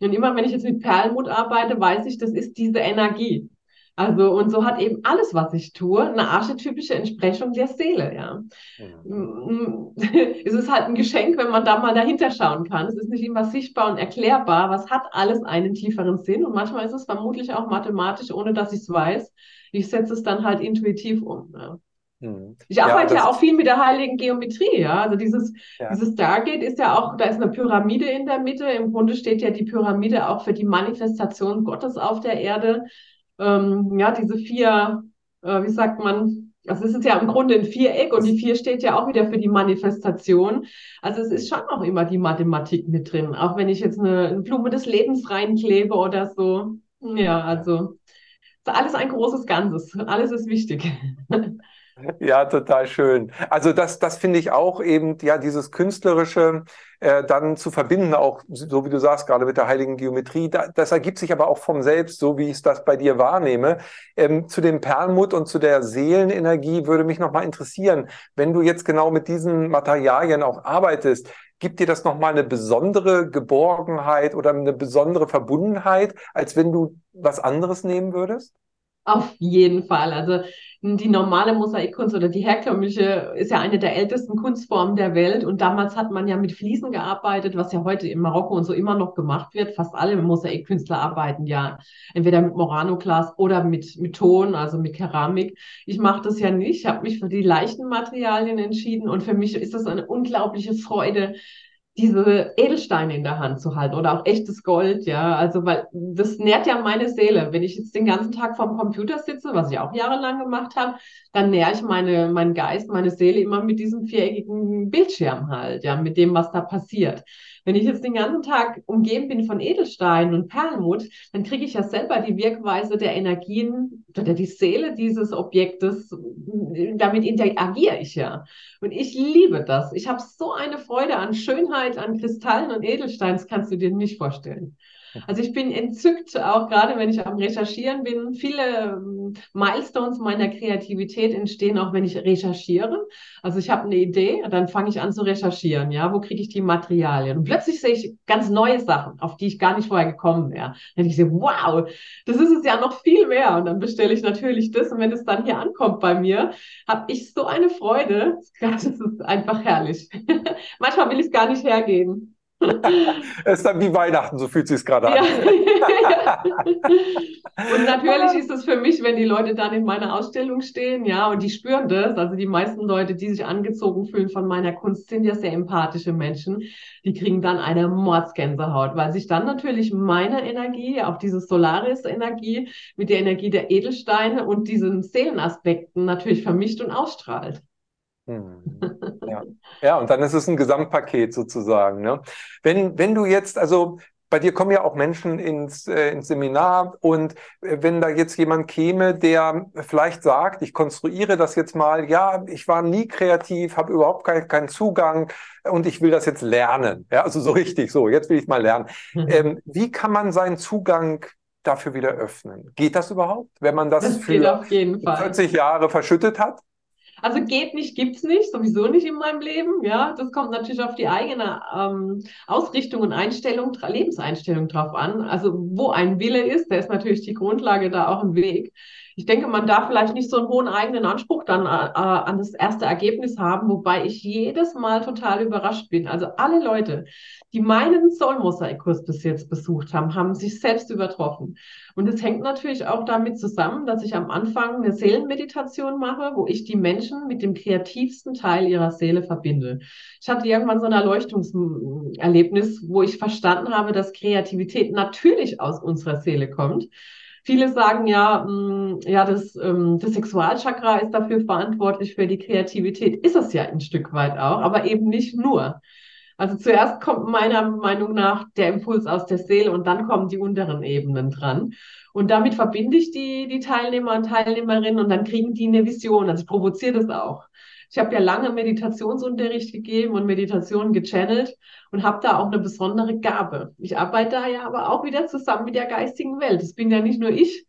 Und immer wenn ich jetzt mit Perlmutt arbeite, weiß ich, das ist diese Energie. Also, und so hat eben alles, was ich tue, eine archetypische Entsprechung der Seele, ja. Mhm. [laughs] Es ist halt ein Geschenk, wenn man da mal dahinter schauen kann. Es ist nicht immer sichtbar und erklärbar, was hat alles einen tieferen Sinn. Und manchmal ist es vermutlich auch mathematisch, ohne dass ich es weiß. Ich setze es dann halt intuitiv um. Ja. Mhm. Ich arbeite ja, ja, auch viel mit der heiligen Geometrie, ja. Also dieses, ja. dieses Stargate ist ja auch, da ist eine Pyramide in der Mitte. Im Grunde steht ja die Pyramide auch für die Manifestation Gottes auf der Erde. Ähm, ja, diese vier, äh, wie sagt man, also es ist ja im Grunde ein Viereck und die vier steht ja auch wieder für die Manifestation. Also es ist schon auch immer die Mathematik mit drin, auch wenn ich jetzt eine, eine Blume des Lebens reinklebe oder so. Ja, also ist alles ein großes Ganzes. Alles ist wichtig. [laughs] Ja, total schön. Also das, das finde ich auch eben, ja, dieses Künstlerische äh, dann zu verbinden, auch so wie du sagst, gerade mit der heiligen Geometrie, da, das ergibt sich aber auch vom Selbst, so wie ich das bei dir wahrnehme. Ähm, zu dem Perlmutt und zu der Seelenenergie würde mich nochmal interessieren, wenn du jetzt genau mit diesen Materialien auch arbeitest, gibt dir das nochmal eine besondere Geborgenheit oder eine besondere Verbundenheit, als wenn du was anderes nehmen würdest? Auf jeden Fall. Also die normale Mosaikkunst oder die herkömmliche ist ja eine der ältesten Kunstformen der Welt. Und damals hat man ja mit Fliesen gearbeitet, was ja heute in Marokko und so immer noch gemacht wird. Fast alle Mosaikkünstler arbeiten ja entweder mit Moranoglas oder mit, mit Ton, also mit Keramik. Ich mache das ja nicht. Ich habe mich für die leichten Materialien entschieden. Und für mich ist das eine unglaubliche Freude, diese Edelsteine in der Hand zu halten oder auch echtes Gold, ja. Also, weil das nährt ja meine Seele. Wenn ich jetzt den ganzen Tag vorm Computer sitze, was ich auch jahrelang gemacht habe, dann nähre ich meine, meinen Geist, meine Seele immer mit diesem viereckigen Bildschirm halt, ja, mit dem, was da passiert. Wenn ich jetzt den ganzen Tag umgeben bin von Edelsteinen und Perlmutt, dann kriege ich ja selber die Wirkweise der Energien oder die Seele dieses Objektes. Damit interagiere ich ja. Und ich liebe das. Ich habe so eine Freude an Schönheit, an Kristallen und Edelsteinen, das kannst du dir nicht vorstellen. Also ich bin entzückt, auch gerade wenn ich am Recherchieren bin. Viele ähm, Milestones meiner Kreativität entstehen auch, wenn ich recherchiere. Also ich habe eine Idee, dann fange ich an zu recherchieren. Ja, wo kriege ich die Materialien? Und plötzlich sehe ich ganz neue Sachen, auf die ich gar nicht vorher gekommen wäre. Dann ich so, wow, das ist es ja noch viel mehr. Und dann bestelle ich natürlich das. Und wenn es dann hier ankommt bei mir, habe ich so eine Freude. [laughs] Das ist einfach herrlich. [laughs] Manchmal will ich es gar nicht hergeben. [laughs] es ist dann wie Weihnachten, so fühlt sich es gerade an. Ja. [laughs] und natürlich ist es für mich, wenn die Leute dann in meiner Ausstellung stehen, ja, und die spüren das. Also die meisten Leute, die sich angezogen fühlen von meiner Kunst, sind ja sehr empathische Menschen. Die kriegen dann eine Mordsgänsehaut, weil sich dann natürlich meine Energie, auch diese Solaris-Energie mit der Energie der Edelsteine und diesen Seelenaspekten natürlich vermischt und ausstrahlt. Hm. Ja. ja, und dann ist es ein Gesamtpaket sozusagen. Ne? Wenn, wenn du jetzt, also bei dir kommen ja auch Menschen ins, äh, ins Seminar und äh, wenn da jetzt jemand käme, der vielleicht sagt, ich konstruiere das jetzt mal, ja, ich war nie kreativ, habe überhaupt keinen kein Zugang und ich will das jetzt lernen. Ja, also so richtig, so, jetzt will ich mal lernen. Mhm. Ähm, wie kann man seinen Zugang dafür wieder öffnen? Geht das überhaupt, wenn man das, das für 40 Jahre verschüttet hat? Also geht nicht, gibt's nicht, sowieso nicht in meinem Leben. Ja, das kommt natürlich auf die eigene ähm, Ausrichtung und Einstellung, Lebenseinstellung drauf an. Also wo ein Wille ist, da ist natürlich die Grundlage da auch ein Weg. Ich denke, man darf vielleicht nicht so einen hohen eigenen Anspruch dann äh, äh an das erste Ergebnis haben, wobei ich jedes Mal total überrascht bin. Also alle Leute, die meinen Soul-Mosaik-Kurs bis jetzt besucht haben, haben sich selbst übertroffen. Und es hängt natürlich auch damit zusammen, dass ich am Anfang eine Seelenmeditation mache, wo ich die Menschen mit dem kreativsten Teil ihrer Seele verbinde. Ich hatte irgendwann so ein Erleuchtungserlebnis, wo ich verstanden habe, dass Kreativität natürlich aus unserer Seele kommt. Viele sagen ja, mh, mm, ja, das, ähm, das Sexualchakra ist dafür verantwortlich für die Kreativität. Ist es ja ein Stück weit auch, aber eben nicht nur. Also zuerst kommt meiner Meinung nach der Impuls aus der Seele und dann kommen die unteren Ebenen dran. Und damit verbinde ich die, die Teilnehmer und Teilnehmerinnen und dann kriegen die eine Vision. Also ich provoziere das auch. Ich habe ja lange Meditationsunterricht gegeben und Meditationen gechannelt und habe da auch eine besondere Gabe. Ich arbeite da ja aber auch wieder zusammen mit der geistigen Welt. Das bin ja nicht nur ich,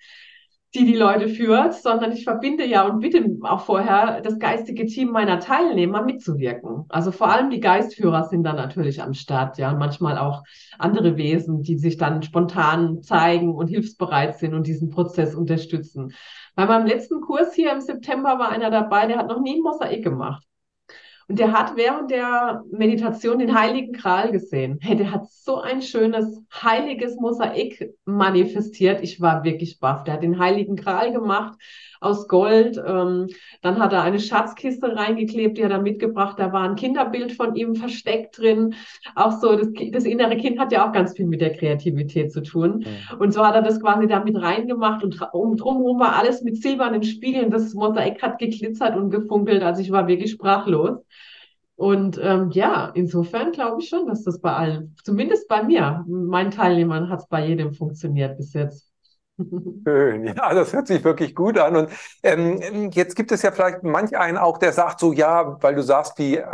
die die Leute führt, sondern ich verbinde ja und bitte auch vorher das geistige Team meiner Teilnehmer mitzuwirken. Also vor allem die Geistführer sind dann natürlich am Start, ja, und manchmal auch andere Wesen, die sich dann spontan zeigen und hilfsbereit sind und diesen Prozess unterstützen. Bei meinem letzten Kurs hier im September war einer dabei, der hat noch nie ein Mosaik gemacht. Und der hat während der Meditation den Heiligen Gral gesehen. Hey, der hat so ein schönes, heiliges Mosaik manifestiert. Ich war wirklich baff. Der hat den Heiligen Gral gemacht aus Gold. Ähm, dann hat er eine Schatzkiste reingeklebt, die hat er mitgebracht. Da war ein Kinderbild von ihm versteckt drin. Auch so, das, das innere Kind hat ja auch ganz viel mit der Kreativität zu tun. Mhm. Und so hat er das quasi da mit reingemacht und um, drumherum war alles mit silbernen Spiegeln. Das Mosaik hat geglitzert und gefunkelt. Also ich war wirklich sprachlos. Und ähm, ja, insofern glaube ich schon, dass das bei allen, zumindest bei mir, meinen Teilnehmern hat es bei jedem funktioniert bis jetzt. [laughs] Schön, ja, das hört sich wirklich gut an. Und ähm, jetzt gibt es ja vielleicht manch einen auch, der sagt so, ja, weil du sagst, die äh,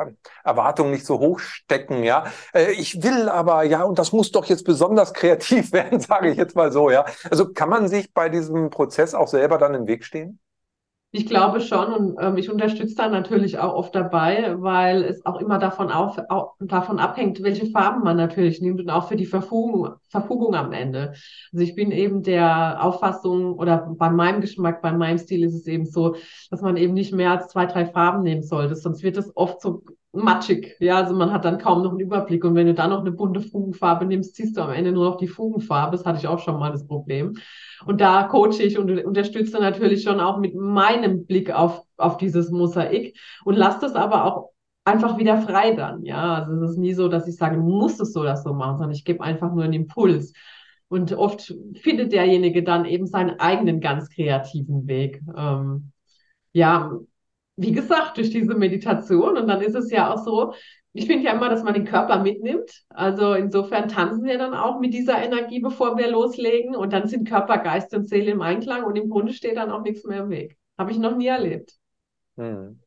Erwartungen nicht so hoch stecken, ja. Äh, ich will aber, ja, und das muss doch jetzt besonders [laughs] kreativ werden, sage ich jetzt mal so, ja. Also kann man sich bei diesem Prozess auch selber dann im Weg stehen? Ich glaube schon und ähm, ich unterstütze da natürlich auch oft dabei, weil es auch immer davon, auf, auch, davon abhängt, welche Farben man natürlich nimmt und auch für die Verfugung, Verfugung am Ende. Also ich bin eben der Auffassung oder bei meinem Geschmack, bei meinem Stil ist es eben so, dass man eben nicht mehr als zwei, drei Farben nehmen sollte, sonst wird es oft so matschig. Ja, also man hat dann kaum noch einen Überblick. Und wenn du dann noch eine bunte Fugenfarbe nimmst, ziehst du am Ende nur noch die Fugenfarbe. Das hatte ich auch schon mal das Problem. Und da coache ich und unterstütze natürlich schon auch mit meinem Blick auf, auf dieses Mosaik und lasse das aber auch einfach wieder frei dann. Ja, also es ist nie so, dass ich sage, du musst es so oder so machen, sondern ich gebe einfach nur einen Impuls. Und oft findet derjenige dann eben seinen eigenen ganz kreativen Weg. Ähm, ja, wie gesagt, durch diese Meditation. Und dann ist es ja auch so, ich finde ja immer, dass man den Körper mitnimmt. Also insofern tanzen wir dann auch mit dieser Energie, bevor wir loslegen. Und dann sind Körper, Geist und Seele im Einklang und im Grunde steht dann auch nichts mehr im Weg. Habe ich noch nie erlebt. Hm.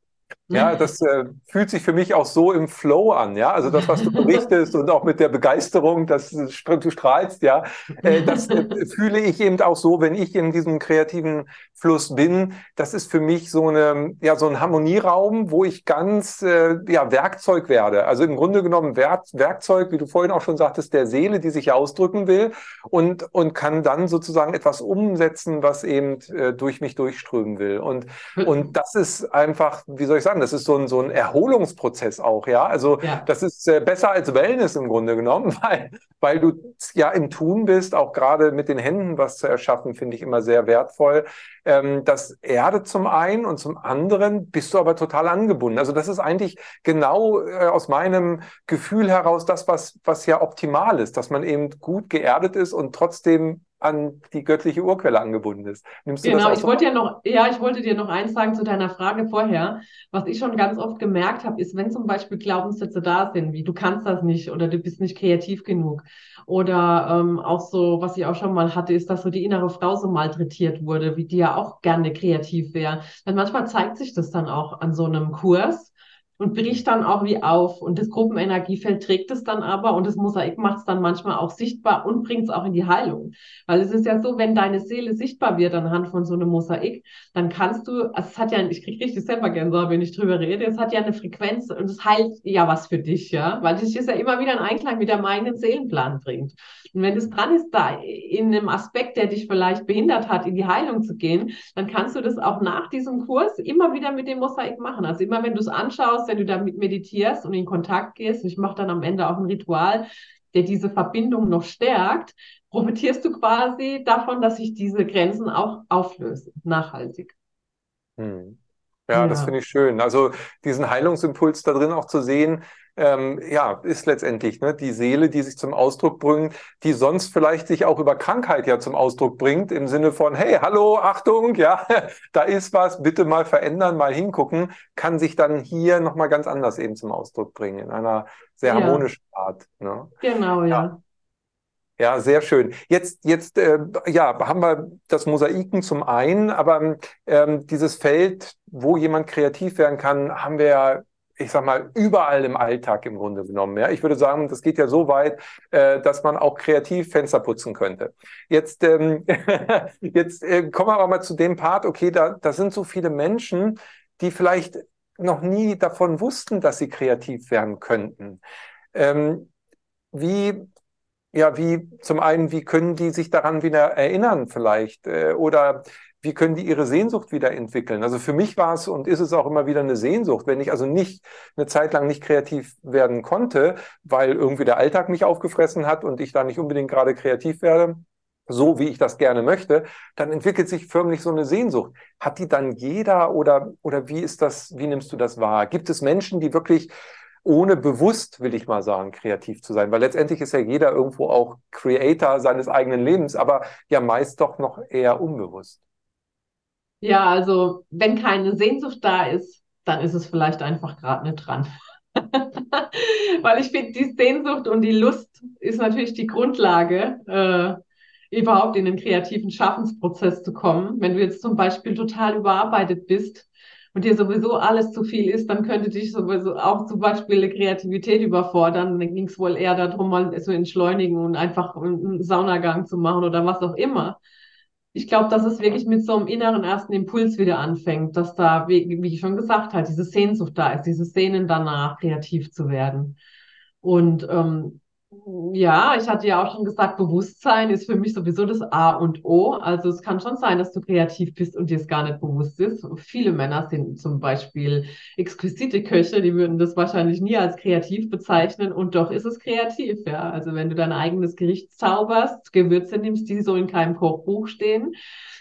Ja, das äh, fühlt sich für mich auch so im Flow an, ja. Also das, was du [laughs] berichtest und auch mit der Begeisterung, dass du strahlst, ja, äh, das äh, [laughs] fühle ich eben auch so, wenn ich in diesem kreativen Fluss bin. Das ist für mich so eine, ja, so ein Harmonieraum, wo ich ganz, äh, ja, Werkzeug werde. Also im Grunde genommen Werk Werkzeug, wie du vorhin auch schon sagtest, der Seele, die sich ausdrücken will und und kann dann sozusagen etwas umsetzen, was eben äh, durch mich durchströmen will. Und [laughs] und das ist einfach, wie soll ich sagen? Das ist so ein, so ein Erholungsprozess auch, ja. Also ja. das ist äh, besser als Wellness im Grunde genommen, [laughs] weil, weil du ja im Tun bist, auch gerade mit den Händen was zu erschaffen, finde ich immer sehr wertvoll. Ähm, das erdet zum einen und zum anderen bist du aber total angebunden. Also das ist eigentlich genau äh, aus meinem Gefühl heraus das, was, was ja optimal ist, dass man eben gut geerdet ist und trotzdem an die göttliche Urquelle angebunden ist. Nimmst du genau, das ich wollte ja noch, ja, ich wollte dir noch eins sagen zu deiner Frage vorher. Was ich schon ganz oft gemerkt habe, ist, wenn zum Beispiel Glaubenssätze da sind, wie du kannst das nicht oder du bist nicht kreativ genug. Oder ähm, auch so, was ich auch schon mal hatte, ist, dass so die innere Frau so malträtiert wurde, wie die ja auch gerne kreativ wäre. Dann manchmal zeigt sich das dann auch an so einem Kurs und bricht dann auch wie auf. Und das Gruppenenergiefeld trägt es dann aber und das Mosaik macht es dann manchmal auch sichtbar und bringt es auch in die Heilung. Weil es ist ja so, wenn deine Seele sichtbar wird anhand von so einem Mosaik, dann kannst du, also es hat ja, ich kriege richtig selber Gänsehaut, wenn ich drüber rede, es hat ja eine Frequenz und es heilt ja was für dich, ja, weil es ist ja immer wieder ein Einklang mit deinem eigenen Seelenplan bringt. Und wenn es dran ist, da in einem Aspekt, der dich vielleicht behindert hat, in die Heilung zu gehen, dann kannst du das auch nach diesem Kurs immer wieder mit dem Mosaik machen. Also immer, wenn du es anschaust, wenn du damit meditierst und in Kontakt gehst, ich mache dann am Ende auch ein Ritual, der diese Verbindung noch stärkt, profitierst du quasi davon, dass sich diese Grenzen auch auflösen, nachhaltig. Hm. Ja, ja, das finde ich schön. Also diesen Heilungsimpuls da drin auch zu sehen, ähm, ja, ist letztendlich ne, die Seele, die sich zum Ausdruck bringt, die sonst vielleicht sich auch über Krankheit ja zum Ausdruck bringt, im Sinne von, hey, hallo, Achtung, ja, [laughs] da ist was, bitte mal verändern, mal hingucken, kann sich dann hier nochmal ganz anders eben zum Ausdruck bringen, in einer sehr ja. harmonischen Art. Ne? Genau, ja. ja. Ja, sehr schön. Jetzt, jetzt äh, ja, haben wir das Mosaiken zum einen, aber ähm, dieses Feld, wo jemand kreativ werden kann, haben wir ja ich sag mal, überall im Alltag im Grunde genommen. Ja, ich würde sagen, das geht ja so weit, äh, dass man auch kreativ Fenster putzen könnte. Jetzt, ähm, [laughs] jetzt äh, kommen wir aber mal zu dem Part, okay, da, da sind so viele Menschen, die vielleicht noch nie davon wussten, dass sie kreativ werden könnten. Ähm, wie, ja, wie zum einen, wie können die sich daran wieder erinnern vielleicht? Äh, oder wie können die ihre Sehnsucht wieder entwickeln? Also für mich war es und ist es auch immer wieder eine Sehnsucht, wenn ich also nicht eine Zeit lang nicht kreativ werden konnte, weil irgendwie der Alltag mich aufgefressen hat und ich da nicht unbedingt gerade kreativ werde, so wie ich das gerne möchte, dann entwickelt sich förmlich so eine Sehnsucht. Hat die dann jeder oder, oder wie ist das, wie nimmst du das wahr? Gibt es Menschen, die wirklich ohne bewusst, will ich mal sagen, kreativ zu sein? Weil letztendlich ist ja jeder irgendwo auch Creator seines eigenen Lebens, aber ja meist doch noch eher unbewusst. Ja, also wenn keine Sehnsucht da ist, dann ist es vielleicht einfach gerade nicht dran. [laughs] Weil ich finde, die Sehnsucht und die Lust ist natürlich die Grundlage, äh, überhaupt in den kreativen Schaffensprozess zu kommen. Wenn du jetzt zum Beispiel total überarbeitet bist und dir sowieso alles zu viel ist, dann könnte dich sowieso auch zum Beispiel eine Kreativität überfordern. Dann ging es wohl eher darum, mal so entschleunigen und einfach einen Saunagang zu machen oder was auch immer ich glaube, dass es wirklich mit so einem inneren ersten Impuls wieder anfängt, dass da, wie, wie ich schon gesagt habe, diese Sehnsucht da ist, dieses Sehnen danach, kreativ zu werden. Und ähm, ja, ich hatte ja auch schon gesagt, Bewusstsein ist für mich sowieso das A und O. Also es kann schon sein, dass du kreativ bist und dir es gar nicht bewusst ist. Viele Männer sind zum Beispiel exquisite Köche, die würden das wahrscheinlich nie als kreativ bezeichnen und doch ist es kreativ, ja. Also wenn du dein eigenes Gericht zauberst, Gewürze nimmst, die so in keinem Kochbuch stehen,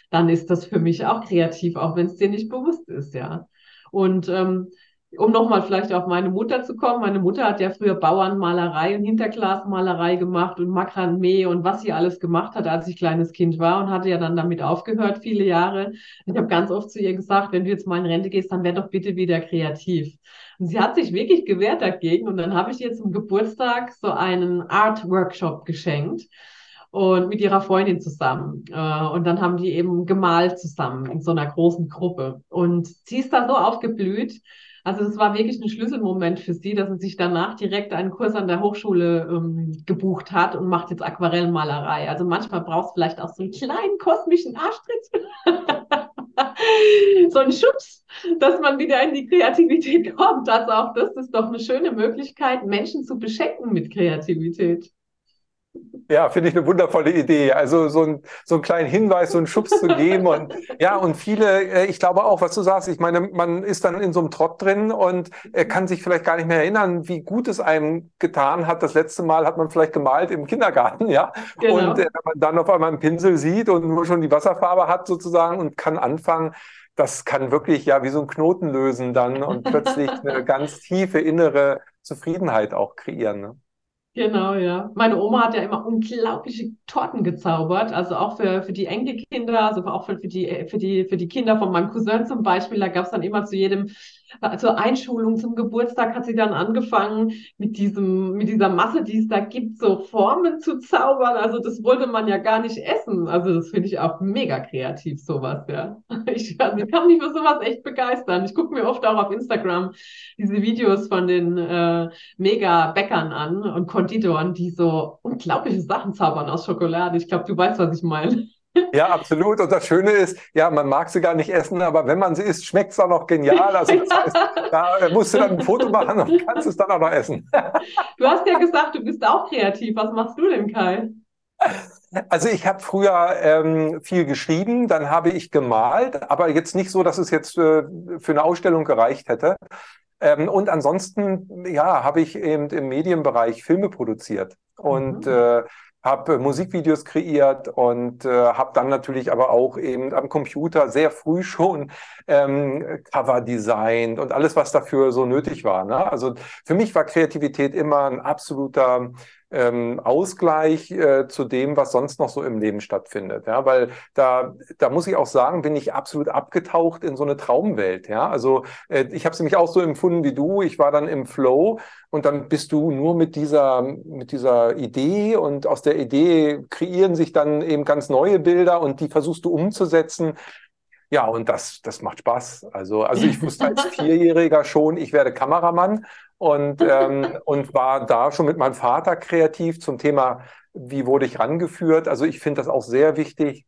dann ist das für mich auch kreativ, auch wenn es dir nicht bewusst ist, ja. Und ähm, um nochmal vielleicht auf meine Mutter zu kommen. Meine Mutter hat ja früher Bauernmalerei und Hinterglasmalerei gemacht und Makramee und was sie alles gemacht hat, als ich kleines Kind war und hatte ja dann damit aufgehört, viele Jahre. Ich habe ganz oft zu ihr gesagt, wenn du jetzt mal in Rente gehst, dann wär doch bitte wieder kreativ. Und sie hat sich wirklich gewehrt dagegen und dann habe ich ihr zum Geburtstag so einen Art-Workshop geschenkt und mit ihrer Freundin zusammen. Äh, und dann haben die eben gemalt zusammen in so einer großen Gruppe. Und sie ist da so aufgeblüht, also es war wirklich ein Schlüsselmoment für sie, dass sie sich danach direkt einen Kurs an der Hochschule ähm, gebucht hat und macht jetzt Aquarellmalerei. Also manchmal brauchst du vielleicht auch so einen kleinen kosmischen Arschtritt. [laughs] so einen Schubs, dass man wieder in die Kreativität kommt. Also auch das ist doch eine schöne Möglichkeit, Menschen zu beschenken mit Kreativität. Ja, finde ich eine wundervolle Idee. Also so, ein, so einen kleinen Hinweis, so einen Schubs zu geben. Und ja, und viele, äh, ich glaube auch, was du sagst, ich meine, man ist dann in so einem Trott drin und er kann sich vielleicht gar nicht mehr erinnern, wie gut es einem getan hat. Das letzte Mal hat man vielleicht gemalt im Kindergarten, ja. Genau. Und äh, wenn man dann auf einmal einen Pinsel sieht und nur schon die Wasserfarbe hat sozusagen und kann anfangen, das kann wirklich ja wie so ein Knoten lösen dann und plötzlich [laughs] eine ganz tiefe innere Zufriedenheit auch kreieren. Ne? Genau, ja. Meine Oma hat ja immer unglaubliche Torten gezaubert, also auch für, für die Enkelkinder, also auch für, für, die, für, die, für die Kinder von meinem Cousin zum Beispiel. Da gab es dann immer zu jedem zur Einschulung, zum Geburtstag hat sie dann angefangen, mit diesem, mit dieser Masse, die es da gibt, so Formen zu zaubern. Also das wollte man ja gar nicht essen. Also das finde ich auch mega kreativ, sowas, ja. [laughs] Ich, also ich kann mich für sowas echt begeistern. Ich gucke mir oft auch auf Instagram diese Videos von den äh, Mega-Bäckern an und Konditoren, die so unglaubliche Sachen zaubern aus Schokolade. Ich glaube, du weißt, was ich meine. Ja, absolut. Und das Schöne ist, ja, man mag sie gar nicht essen, aber wenn man sie isst, schmeckt es auch noch genial. Also das heißt, da musst du dann ein Foto machen und kannst es dann auch noch essen. Du hast ja gesagt, du bist auch kreativ. Was machst du denn, Kai? Also ich habe früher ähm, viel geschrieben, dann habe ich gemalt, aber jetzt nicht so, dass es jetzt äh, für eine Ausstellung gereicht hätte. Ähm, und ansonsten, ja, habe ich eben im Medienbereich Filme produziert. Und mhm. äh, habe Musikvideos kreiert und äh, habe dann natürlich aber auch eben am Computer sehr früh [laughs] schon ähm, Cover designt und alles, was dafür so nötig war. Ne? Also für mich war Kreativität immer ein absoluter ähm, Ausgleich äh, zu dem, was sonst noch so im Leben stattfindet. Ja, weil da, da muss ich auch sagen, bin ich absolut abgetaucht in so eine Traumwelt. Ja, also äh, ich habe es nämlich auch so empfunden wie du. Ich war dann im Flow und dann bist du nur mit dieser, mit dieser Idee und aus der Idee kreieren sich dann eben ganz neue Bilder und die versuchst du umzusetzen. Ja, und das, das macht Spaß. Also, also ich wusste als [laughs] Vierjähriger schon, ich werde Kameramann und, [laughs] ähm, und war da schon mit meinem Vater kreativ zum Thema, wie wurde ich rangeführt. Also ich finde das auch sehr wichtig,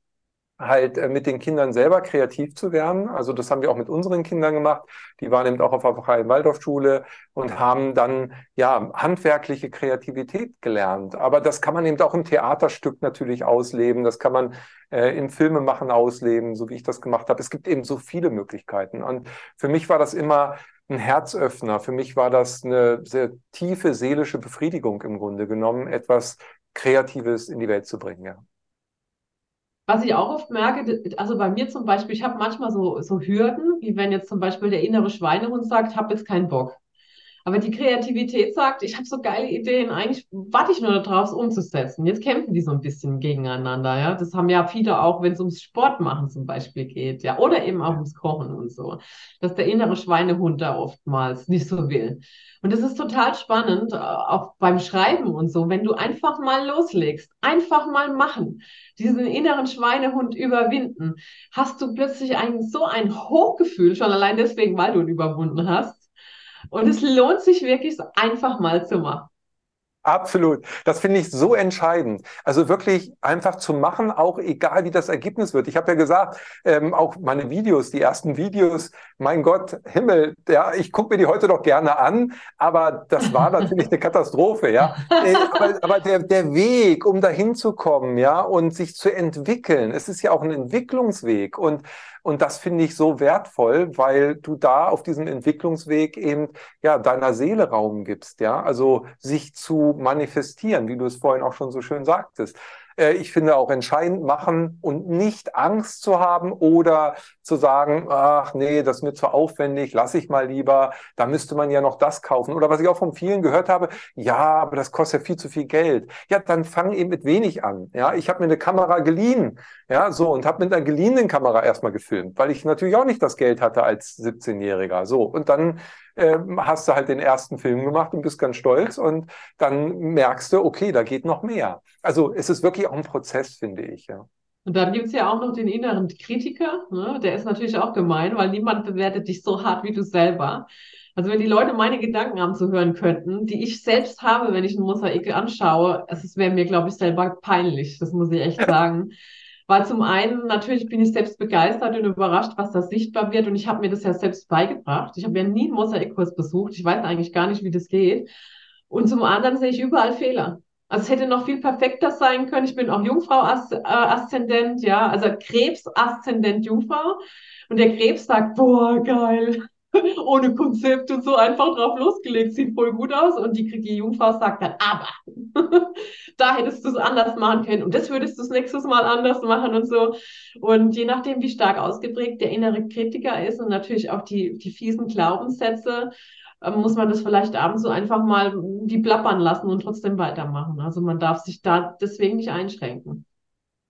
halt äh, mit den Kindern selber kreativ zu werden. Also das haben wir auch mit unseren Kindern gemacht. Die waren eben auch auf der freien Waldorfschule und haben dann ja handwerkliche Kreativität gelernt. Aber das kann man eben auch im Theaterstück natürlich ausleben. Das kann man äh, im Filmemachen ausleben, so wie ich das gemacht habe. Es gibt eben so viele Möglichkeiten. Und für mich war das immer ein Herzöffner. Für mich war das eine sehr tiefe seelische Befriedigung im Grunde genommen, etwas Kreatives in die Welt zu bringen. Ja. Was ich auch oft merke, also bei mir zum Beispiel, ich habe manchmal so, so Hürden, wie wenn jetzt zum Beispiel der innere Schweinehund sagt, habe jetzt keinen Bock. Aber die Kreativität sagt, ich habe so geile Ideen, eigentlich warte ich nur darauf, es umzusetzen. Jetzt kämpfen die so ein bisschen gegeneinander, ja. Das haben ja viele auch, wenn es ums Sport machen zum Beispiel geht, ja, oder eben auch ums Kochen und so, dass der innere Schweinehund da oftmals nicht so will. Und das ist total spannend, äh, auch beim Schreiben und so, wenn du einfach mal loslegst, einfach mal machen, diesen inneren Schweinehund überwinden, hast du plötzlich ein, so ein Hochgefühl, schon allein deswegen, weil du ihn überwunden hast und es lohnt sich wirklich, so einfach mal zu machen. Absolut. Das finde ich so entscheidend. Also wirklich einfach zu machen, auch egal wie das Ergebnis wird. Ich habe ja gesagt, ähm, auch meine Videos, die ersten Videos, mein Gott, Himmel, ja, ich gucke mir die heute doch gerne an, aber das war [laughs] natürlich eine Katastrophe, ja. Äh, aber, aber der, der Weg, um dahin zu kommen, ja, und sich zu entwickeln, es ist ja auch ein Entwicklungsweg und und das finde ich so wertvoll, weil du da auf diesem Entwicklungsweg eben ja deiner Seele Raum gibst, ja, also sich zu manifestieren, wie du es vorhin auch schon so schön sagtest. Äh, ich finde auch entscheidend machen und nicht Angst zu haben oder zu sagen, ach nee, das ist mir zu aufwendig, lass ich mal lieber, da müsste man ja noch das kaufen. Oder was ich auch von vielen gehört habe, ja, aber das kostet ja viel zu viel Geld. Ja, dann fang eben mit wenig an. Ja, ich habe mir eine Kamera geliehen, ja, so und habe mit einer geliehenen Kamera erstmal gefilmt, weil ich natürlich auch nicht das Geld hatte als 17-Jähriger. So und dann äh, hast du halt den ersten Film gemacht und bist ganz stolz und dann merkst du, okay, da geht noch mehr. Also es ist wirklich auch ein Prozess, finde ich, ja. Und dann gibt es ja auch noch den inneren Kritiker, ne? der ist natürlich auch gemein, weil niemand bewertet dich so hart wie du selber. Also wenn die Leute meine Gedanken anzuhören könnten, die ich selbst habe, wenn ich ein Mosaik anschaue, es wäre mir, glaube ich, selber peinlich. Das muss ich echt [laughs] sagen. Weil zum einen, natürlich bin ich selbst begeistert und überrascht, was da sichtbar wird. Und ich habe mir das ja selbst beigebracht. Ich habe ja nie einen Mosaikkurs besucht. Ich weiß eigentlich gar nicht, wie das geht. Und zum anderen sehe ich überall Fehler. Also es hätte noch viel perfekter sein können. Ich bin auch Jungfrau-Aszendent, ja, also Krebs-Aszendent Jungfrau. Und der Krebs sagt, boah, geil, [laughs] ohne Konzept und so einfach drauf losgelegt, sieht voll gut aus. Und die, die Jungfrau sagt dann, aber [laughs] da hättest du es anders machen können und das würdest du das nächstes Mal anders machen und so. Und je nachdem, wie stark ausgeprägt der innere Kritiker ist und natürlich auch die, die fiesen Glaubenssätze, ähm, muss man das vielleicht abends so einfach mal die plappern lassen und trotzdem weitermachen. Also man darf sich da deswegen nicht einschränken.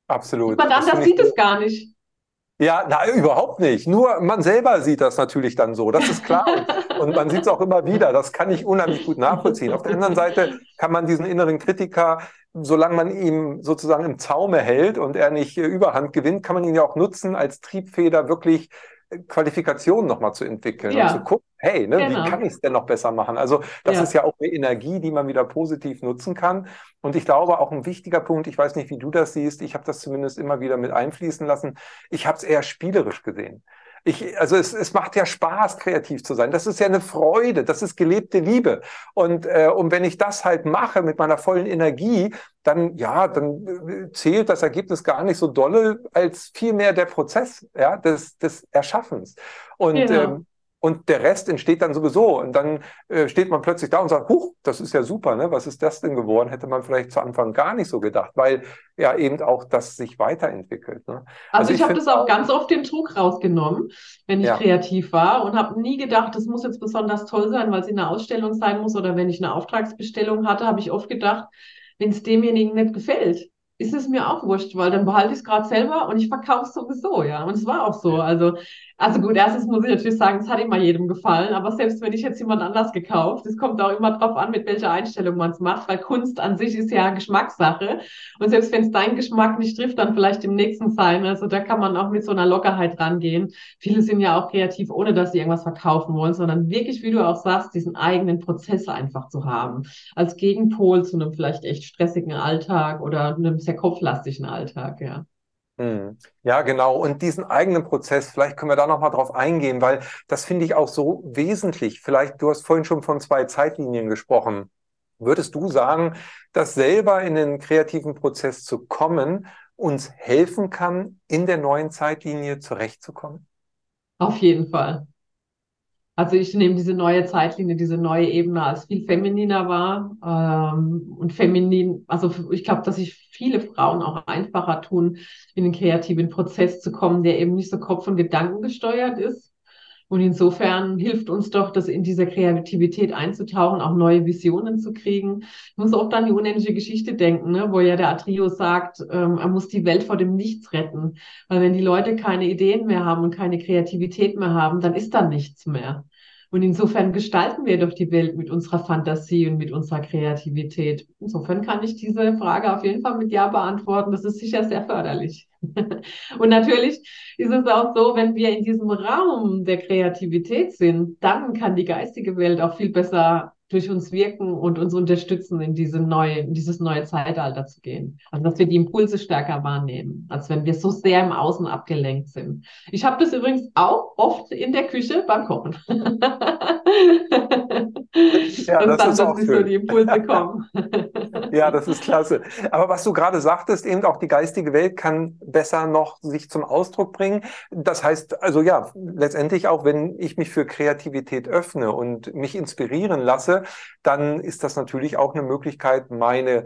Absolut. Man das sieht es gar nicht. Ja, na, überhaupt nicht. Nur man selber sieht das natürlich dann so. Das ist klar. Und, man sieht es auch immer wieder. Das kann ich unheimlich gut nachvollziehen. Auf der anderen Seite kann man diesen inneren Kritiker, solange man ihm sozusagen im Zaume hält und er nicht Überhand gewinnt, kann man ihn ja auch nutzen als Triebfeder wirklich Qualifikationen nochmal zu entwickeln ja. und zu gucken, hey, ne, genau. wie kann ich es denn noch besser machen? Also das ja. ist ja auch eine Energie, die man wieder positiv nutzen kann. Und ich glaube auch ein wichtiger Punkt, ich weiß nicht, wie du das siehst, ich habe das zumindest immer wieder mit einfließen lassen, ich habe es eher spielerisch gesehen. Ich, also es, es macht ja Spaß, kreativ zu sein. Das ist ja eine Freude, das ist gelebte Liebe. Und, äh, und wenn ich das halt mache mit meiner vollen Energie, dann ja, dann äh, zählt das Ergebnis gar nicht so dolle als vielmehr der Prozess ja, des, des Erschaffens. Und genau. ähm, und der Rest entsteht dann sowieso. Und dann äh, steht man plötzlich da und sagt, huch, das ist ja super, ne? Was ist das denn geworden? Hätte man vielleicht zu Anfang gar nicht so gedacht, weil ja eben auch das sich weiterentwickelt. Ne? Also, also ich, ich habe das auch ganz oft den Druck rausgenommen, wenn ich ja. kreativ war und habe nie gedacht, das muss jetzt besonders toll sein, weil es in einer Ausstellung sein muss oder wenn ich eine Auftragsbestellung hatte, habe ich oft gedacht, wenn es demjenigen nicht gefällt, ist es mir auch wurscht, weil dann behalte ich es gerade selber und ich verkaufe es sowieso, ja. Und es war auch so. Also, also gut, erstens muss ich natürlich sagen, es hat immer jedem gefallen, aber selbst wenn ich jetzt jemand anders gekauft, es kommt auch immer drauf an, mit welcher Einstellung man es macht, weil Kunst an sich ist ja Geschmackssache. Und selbst wenn es deinen Geschmack nicht trifft, dann vielleicht im nächsten sein. Also da kann man auch mit so einer Lockerheit rangehen. Viele sind ja auch kreativ, ohne dass sie irgendwas verkaufen wollen, sondern wirklich, wie du auch sagst, diesen eigenen Prozess einfach zu haben. Als Gegenpol zu einem vielleicht echt stressigen Alltag oder einem sehr kopflastigen Alltag, ja. Hm. Ja, genau. Und diesen eigenen Prozess, vielleicht können wir da nochmal drauf eingehen, weil das finde ich auch so wesentlich. Vielleicht, du hast vorhin schon von zwei Zeitlinien gesprochen. Würdest du sagen, dass selber in den kreativen Prozess zu kommen uns helfen kann, in der neuen Zeitlinie zurechtzukommen? Auf jeden Fall. Also ich nehme diese neue Zeitlinie, diese neue Ebene als viel femininer wahr ähm, und feminin. Also ich glaube, dass sich viele Frauen auch einfacher tun, in den kreativen Prozess zu kommen, der eben nicht so Kopf- und Gedanken gesteuert ist. Und insofern hilft uns doch, das in dieser Kreativität einzutauchen, auch neue Visionen zu kriegen. Ich muss oft an die unendliche Geschichte denken, ne, wo ja der Atrio sagt, ähm, er muss die Welt vor dem Nichts retten. Weil wenn die Leute keine Ideen mehr haben und keine Kreativität mehr haben, dann ist da nichts mehr. Und insofern gestalten wir doch die Welt mit unserer Fantasie und mit unserer Kreativität. Insofern kann ich diese Frage auf jeden Fall mit Ja beantworten. Das ist sicher sehr förderlich. [laughs] und natürlich ist es auch so, wenn wir in diesem Raum der Kreativität sind, dann kann die geistige Welt auch viel besser durch uns wirken und uns unterstützen, in, diese neue, in dieses neue Zeitalter zu gehen. Also dass wir die Impulse stärker wahrnehmen, als wenn wir so sehr im Außen abgelenkt sind. Ich habe das übrigens auch oft in der Küche beim Kochen. [laughs] ja, das, das ist auch schön. so die Impulse [laughs] kommen. ja, das ist klasse. Aber was du gerade sagtest, eben auch die geistige Welt kann besser noch sich zum Ausdruck bringen. Das heißt, also ja, letztendlich auch, wenn ich mich für Kreativität öffne und mich inspirieren lasse, dann ist das natürlich auch eine Möglichkeit, meine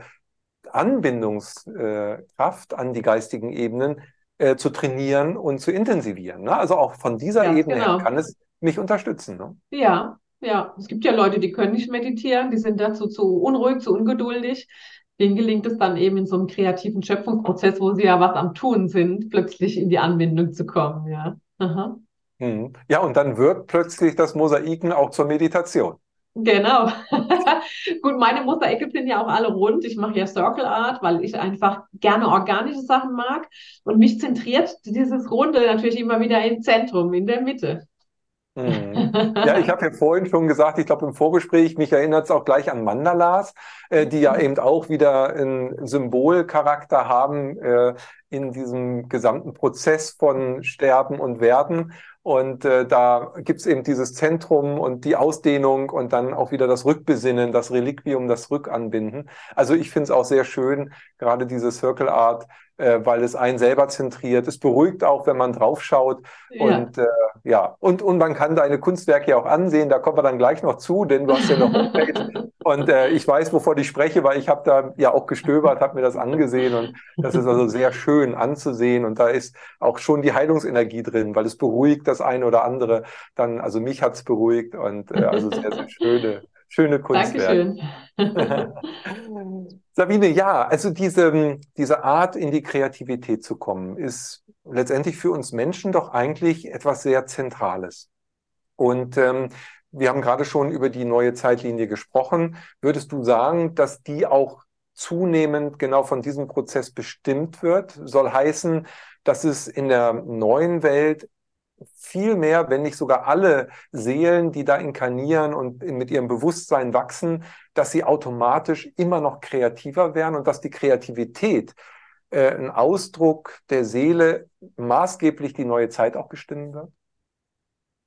Anbindungskraft an die geistigen Ebenen äh, zu trainieren und zu intensivieren. Ne? Also auch von dieser Ganz Ebene genau. her kann es mich unterstützen. Ne? Ja, ja. Es gibt ja Leute, die können nicht meditieren, die sind dazu zu unruhig, zu ungeduldig. Denen gelingt es dann eben in so einem kreativen Schöpfungsprozess, wo sie ja was am Tun sind, plötzlich in die Anbindung zu kommen. Ja. Aha. Hm. Ja, und dann wird plötzlich das Mosaiken auch zur Meditation. Genau. [laughs] Gut, meine Mosaike sind ja auch alle rund. Ich mache ja Circle Art, weil ich einfach gerne organische Sachen mag. Und mich zentriert dieses Runde natürlich immer wieder im Zentrum, in der Mitte. Mhm. Ja, ich habe ja vorhin schon gesagt, ich glaube im Vorgespräch, mich erinnert es auch gleich an Mandalas, äh, die ja mhm. eben auch wieder einen Symbolcharakter haben äh, in diesem gesamten Prozess von Sterben und Werden. Und äh, da gibt's eben dieses Zentrum und die Ausdehnung und dann auch wieder das Rückbesinnen, das Reliquium, das Rückanbinden. Also ich finde es auch sehr schön, gerade diese Circle Art, äh, weil es einen selber zentriert. Es beruhigt auch, wenn man draufschaut. Ja. Und äh, ja, und, und man kann deine Kunstwerke auch ansehen. Da kommen wir dann gleich noch zu, denn du hast ja eine Homepage. [laughs] und äh, ich weiß, wovon ich spreche, weil ich habe da ja auch gestöbert, habe mir das angesehen. Und das ist also sehr schön anzusehen. Und da ist auch schon die Heilungsenergie drin, weil es beruhigt das eine oder andere. Dann, also mich hat's beruhigt und äh, also sehr, sehr [laughs] schöne, schöne Kunstwerke. Dankeschön. [laughs] Sabine, ja, also diese, diese Art, in die Kreativität zu kommen, ist letztendlich für uns Menschen doch eigentlich etwas sehr Zentrales. Und ähm, wir haben gerade schon über die neue Zeitlinie gesprochen. Würdest du sagen, dass die auch zunehmend genau von diesem Prozess bestimmt wird? Soll heißen, dass es in der neuen Welt viel mehr, wenn nicht sogar alle Seelen, die da inkarnieren und mit ihrem Bewusstsein wachsen, dass sie automatisch immer noch kreativer werden und dass die Kreativität äh, ein Ausdruck der Seele maßgeblich die neue Zeit auch bestimmen wird?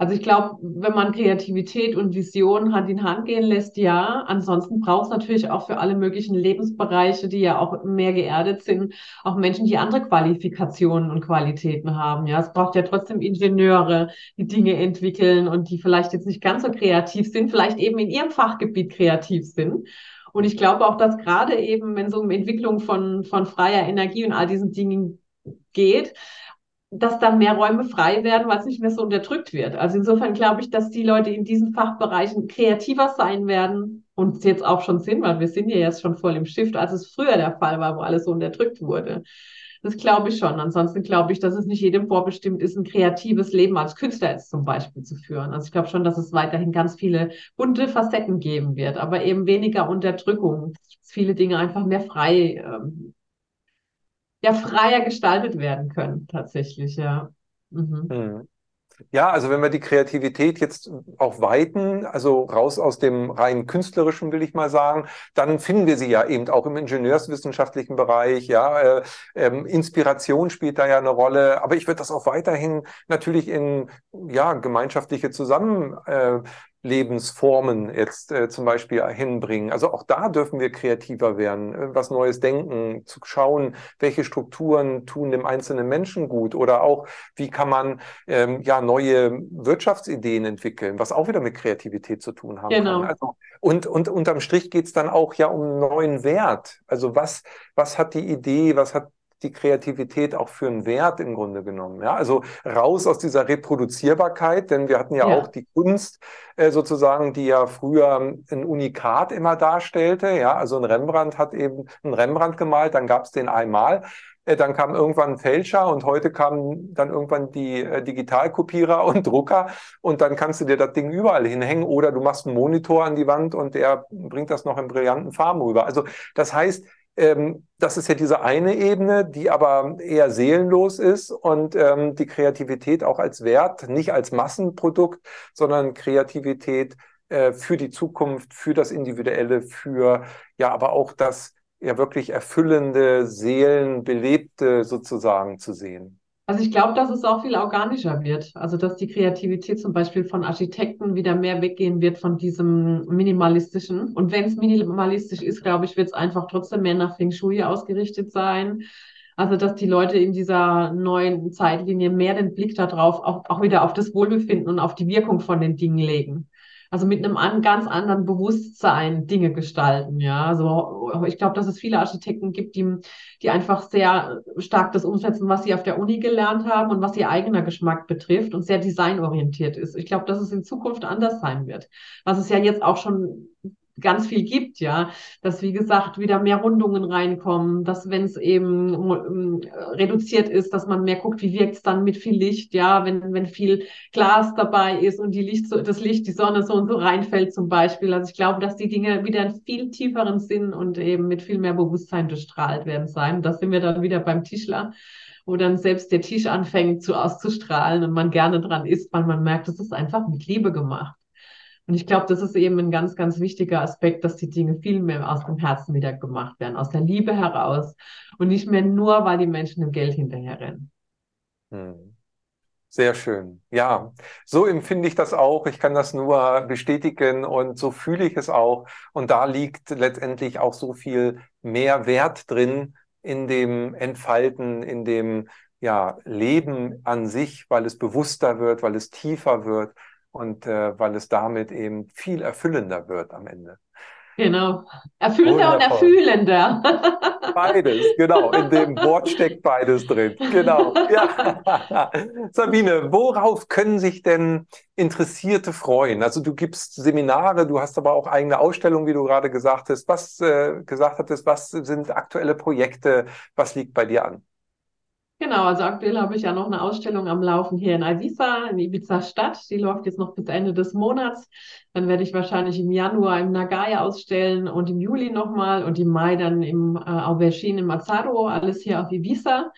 Also ich glaube, wenn man Kreativität und Vision Hand in Hand gehen lässt, ja. Ansonsten braucht es natürlich auch für alle möglichen Lebensbereiche, die ja auch mehr geerdet sind, auch Menschen, die andere Qualifikationen und Qualitäten haben. Ja, es braucht ja trotzdem Ingenieure, die Dinge entwickeln und die vielleicht jetzt nicht ganz so kreativ sind, vielleicht eben in ihrem Fachgebiet kreativ sind. Und ich glaube auch, dass gerade eben, wenn es um Entwicklung von, von freier Energie und all diesen Dingen geht, dass dann mehr Räume frei werden, weil es nicht mehr so unterdrückt wird. Also insofern glaube ich, dass die Leute in diesen Fachbereichen kreativer sein werden und jetzt auch schon sind, weil wir sind ja jetzt schon voll im Shift, als es früher der Fall war, wo alles so unterdrückt wurde. Das glaube ich schon. Ansonsten glaube ich, dass es nicht jedem vorbestimmt ist, ein kreatives Leben als Künstler jetzt zum Beispiel zu führen. Also ich glaube schon, dass es weiterhin ganz viele bunte Facetten geben wird, aber eben weniger Unterdrückung. Viele Dinge einfach mehr frei ähm, ja freier gestaltet werden können, tatsächlich, ja. Mhm. Mhm. Ja, also wenn wir die Kreativität jetzt auch weiten, also raus aus dem rein künstlerischen, will ich mal sagen, dann finden wir sie ja eben auch im ingenieurswissenschaftlichen Bereich. Ja, äh, ähm, Inspiration spielt da ja eine Rolle, aber ich würde das auch weiterhin natürlich in ja gemeinschaftliche Zusammen äh, Lebensformen jetzt äh, zum Beispiel hinbringen. Also auch da dürfen wir kreativer werden, äh, was Neues denken, zu schauen, welche Strukturen tun dem einzelnen Menschen gut oder auch, wie kann man ähm, ja neue Wirtschaftsideen entwickeln, was auch wieder mit Kreativität zu tun haben genau. kann. Also, und, und unterm Strich geht es dann auch ja um neuen Wert. Also was, was hat die Idee, was hat die Kreativität auch für einen Wert im Grunde genommen. Ja, also raus aus dieser Reproduzierbarkeit, denn wir hatten ja, ja. auch die Kunst äh, sozusagen, die ja früher ein Unikat immer darstellte. Ja, also ein Rembrandt hat eben ein Rembrandt gemalt, dann gab es den einmal. Äh, dann kam irgendwann ein Fälscher und heute kamen dann irgendwann die äh, Digitalkopierer und Drucker und dann kannst du dir das Ding überall hinhängen oder du machst einen Monitor an die Wand und der bringt das noch in brillanten Farben rüber. Also das heißt, ähm, das ist ja diese eine Ebene, die aber eher seelenlos ist und ähm, die Kreativität auch als Wert, nicht als Massenprodukt, sondern Kreativität äh, für die Zukunft, für das Individuelle, für ja, aber auch das ja wirklich erfüllende, seelenbelebte sozusagen zu sehen. Also ich glaube, dass es auch viel organischer wird. Also dass die Kreativität zum Beispiel von Architekten wieder mehr weggehen wird von diesem minimalistischen. Und wenn es minimalistisch ist, glaube ich, wird es einfach trotzdem mehr nach Feng Shui ausgerichtet sein. Also dass die Leute in dieser neuen Zeitlinie mehr den Blick darauf, auch, auch wieder auf das Wohlbefinden und auf die Wirkung von den Dingen legen. Also mit einem an, ganz anderen Bewusstsein Dinge gestalten, ja. Also ich glaube, dass es viele Architekten gibt, die, die einfach sehr stark das umsetzen, was sie auf der Uni gelernt haben und was ihr eigener Geschmack betrifft und sehr designorientiert ist. Ich glaube, dass es in Zukunft anders sein wird. Was es ja jetzt auch schon ganz viel gibt, ja, dass wie gesagt wieder mehr Rundungen reinkommen, dass wenn es eben ähm, reduziert ist, dass man mehr guckt, wie wirkt es dann mit viel Licht, ja, wenn wenn viel Glas dabei ist und die Licht so, das Licht, die Sonne so und so reinfällt zum Beispiel. Also ich glaube, dass die Dinge wieder einen viel tieferen Sinn und eben mit viel mehr Bewusstsein bestrahlt werden sein. Da sind wir dann wieder beim Tischler wo dann selbst der Tisch anfängt zu auszustrahlen und man gerne dran isst, weil man merkt, es ist einfach mit Liebe gemacht. Und ich glaube, das ist eben ein ganz, ganz wichtiger Aspekt, dass die Dinge viel mehr aus dem Herzen wieder gemacht werden, aus der Liebe heraus und nicht mehr nur, weil die Menschen dem Geld hinterherrennen. Hm. Sehr schön. Ja, so empfinde ich das auch. Ich kann das nur bestätigen und so fühle ich es auch. Und da liegt letztendlich auch so viel mehr Wert drin in dem Entfalten, in dem ja, Leben an sich, weil es bewusster wird, weil es tiefer wird und äh, weil es damit eben viel erfüllender wird am Ende. Genau. Erfüllender und erfühlender. Beides, genau. In dem Wort steckt beides drin. Genau. Ja. [laughs] Sabine, worauf können sich denn Interessierte freuen? Also du gibst Seminare, du hast aber auch eigene Ausstellungen, wie du gerade gesagt hast. Was äh, gesagt hattest, was sind aktuelle Projekte? Was liegt bei dir an? Genau, also aktuell habe ich ja noch eine Ausstellung am Laufen hier in Ibiza, in Ibiza Stadt. Die läuft jetzt noch bis Ende des Monats. Dann werde ich wahrscheinlich im Januar im Nagaya ausstellen und im Juli nochmal und im Mai dann im äh, Aubergine im Mazzaro, alles hier auf Ibiza.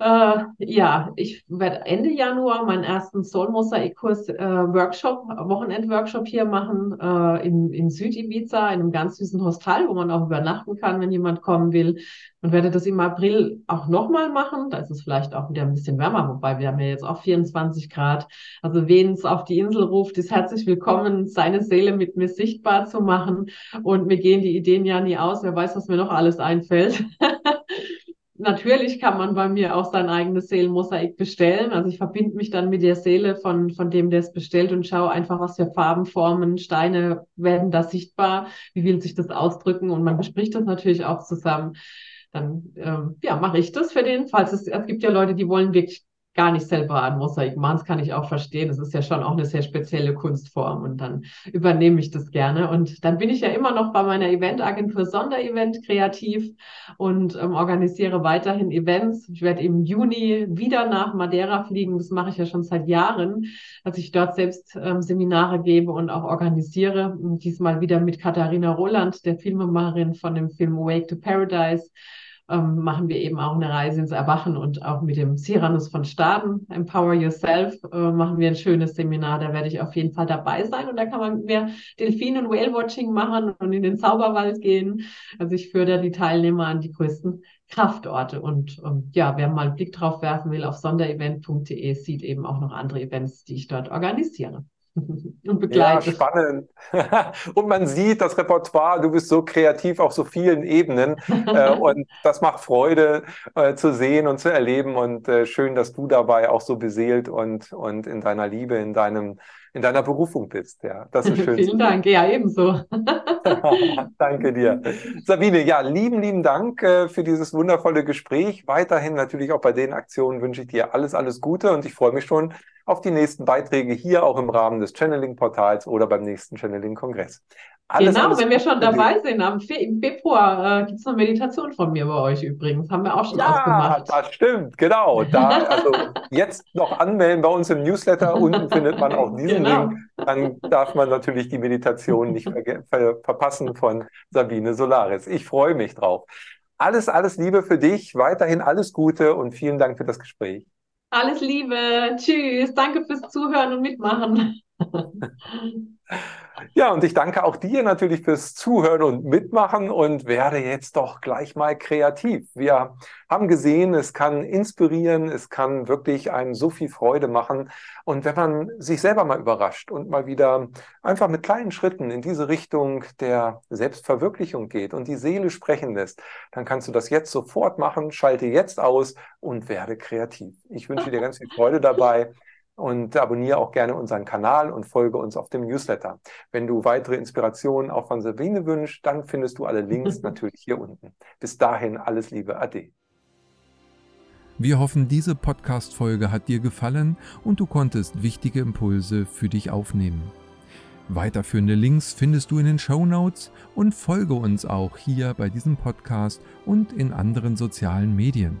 Äh, ja, ich werde Ende Januar meinen ersten Soul-Mosaik-Kurs, äh, Workshop, Wochenend-Workshop hier machen, äh, in, in Südibiza, in einem ganz süßen Hostel, wo man auch übernachten kann, wenn jemand kommen will. Und werde das im April auch nochmal machen. Da ist es vielleicht auch wieder ein bisschen wärmer, wobei wir haben ja jetzt auch 24 Grad. Also wen es auf die Insel ruft, ist herzlich willkommen, seine Seele mit mir sichtbar zu machen. Und mir gehen die Ideen ja nie aus. Wer weiß, was mir noch alles einfällt. [laughs] natürlich kann man bei mir auch sein eigenes Seelenmosaik bestellen. Also ich verbinde mich dann mit der Seele von, von dem, der es bestellt und schaue einfach, was für Farben, Formen, Steine werden da sichtbar, wie will sich das ausdrücken und man bespricht das natürlich auch zusammen. Dann ähm, ja, mache ich das für den, falls es, es gibt ja Leute, die wollen wirklich gar nicht selber an Mosaik machen. Das kann ich auch verstehen. Das ist ja schon auch eine sehr spezielle Kunstform und dann übernehme ich das gerne. Und dann bin ich ja immer noch bei meiner Eventagentur Sonderevent kreativ und ähm, organisiere weiterhin Events. Ich werde im Juni wieder nach Madeira fliegen. Das mache ich ja schon seit Jahren, dass ich dort selbst ähm, Seminare gebe und auch organisiere. Und diesmal wieder mit Katharina Roland, der Filmemacherin von dem Film Wake to Paradise ähm, machen wir eben auch eine Reise ins Erwachen und auch mit dem Cyrannus von Staden, Empower Yourself, äh, machen wir ein schönes Seminar. Da werde ich auf jeden Fall dabei sein und da kann man mit mir Delfin- und Whale-Watching machen und in den Zauberwald gehen. Also ich fördere die Teilnehmer an die größten Kraftorte. Und ähm, ja, wer mal einen Blick drauf werfen will, auf sonderevent.de sieht eben auch noch andere Events, die ich dort organisiere. Und begleitet. Ja, spannend. [laughs] und man sieht das Repertoire, du bist so kreativ auf so vielen Ebenen äh, [laughs] und das macht Freude äh, zu sehen und zu erleben und äh, schön, dass du dabei auch so beseelt und, und in deiner Liebe, in deinem in deiner Berufung bist. Ja, das ist [laughs] schön. Vielen Dank, ja, ebenso. [laughs] Danke dir. Sabine, ja, lieben, lieben Dank äh, für dieses wundervolle Gespräch. Weiterhin natürlich auch bei den Aktionen wünsche ich dir alles, alles Gute und ich freue mich schon auf die nächsten Beiträge hier auch im Rahmen des Channeling-Portals oder beim nächsten Channeling-Kongress. Alles, genau, alles wenn wir schon dabei sind, am Fe im Februar äh, gibt es eine Meditation von mir bei euch übrigens. Haben wir auch schon ja, ausgemacht. Ja, das stimmt, genau. Da, also [laughs] jetzt noch anmelden bei uns im Newsletter. Unten findet man auch diesen genau. Link. Dann darf man natürlich die Meditation nicht ver ver verpassen von Sabine Solaris. Ich freue mich drauf. Alles, alles Liebe für dich. Weiterhin alles Gute und vielen Dank für das Gespräch. Alles Liebe. Tschüss. Danke fürs Zuhören und Mitmachen. Ja, und ich danke auch dir natürlich fürs Zuhören und Mitmachen und werde jetzt doch gleich mal kreativ. Wir haben gesehen, es kann inspirieren, es kann wirklich einem so viel Freude machen. Und wenn man sich selber mal überrascht und mal wieder einfach mit kleinen Schritten in diese Richtung der Selbstverwirklichung geht und die Seele sprechen lässt, dann kannst du das jetzt sofort machen, schalte jetzt aus und werde kreativ. Ich wünsche dir ganz viel Freude dabei und abonniere auch gerne unseren Kanal und folge uns auf dem Newsletter. Wenn du weitere Inspirationen auch von Sabine wünschst, dann findest du alle Links [laughs] natürlich hier unten. Bis dahin alles Liebe, Ade. Wir hoffen, diese Podcast-Folge hat dir gefallen und du konntest wichtige Impulse für dich aufnehmen. Weiterführende Links findest du in den Show Notes und folge uns auch hier bei diesem Podcast und in anderen sozialen Medien.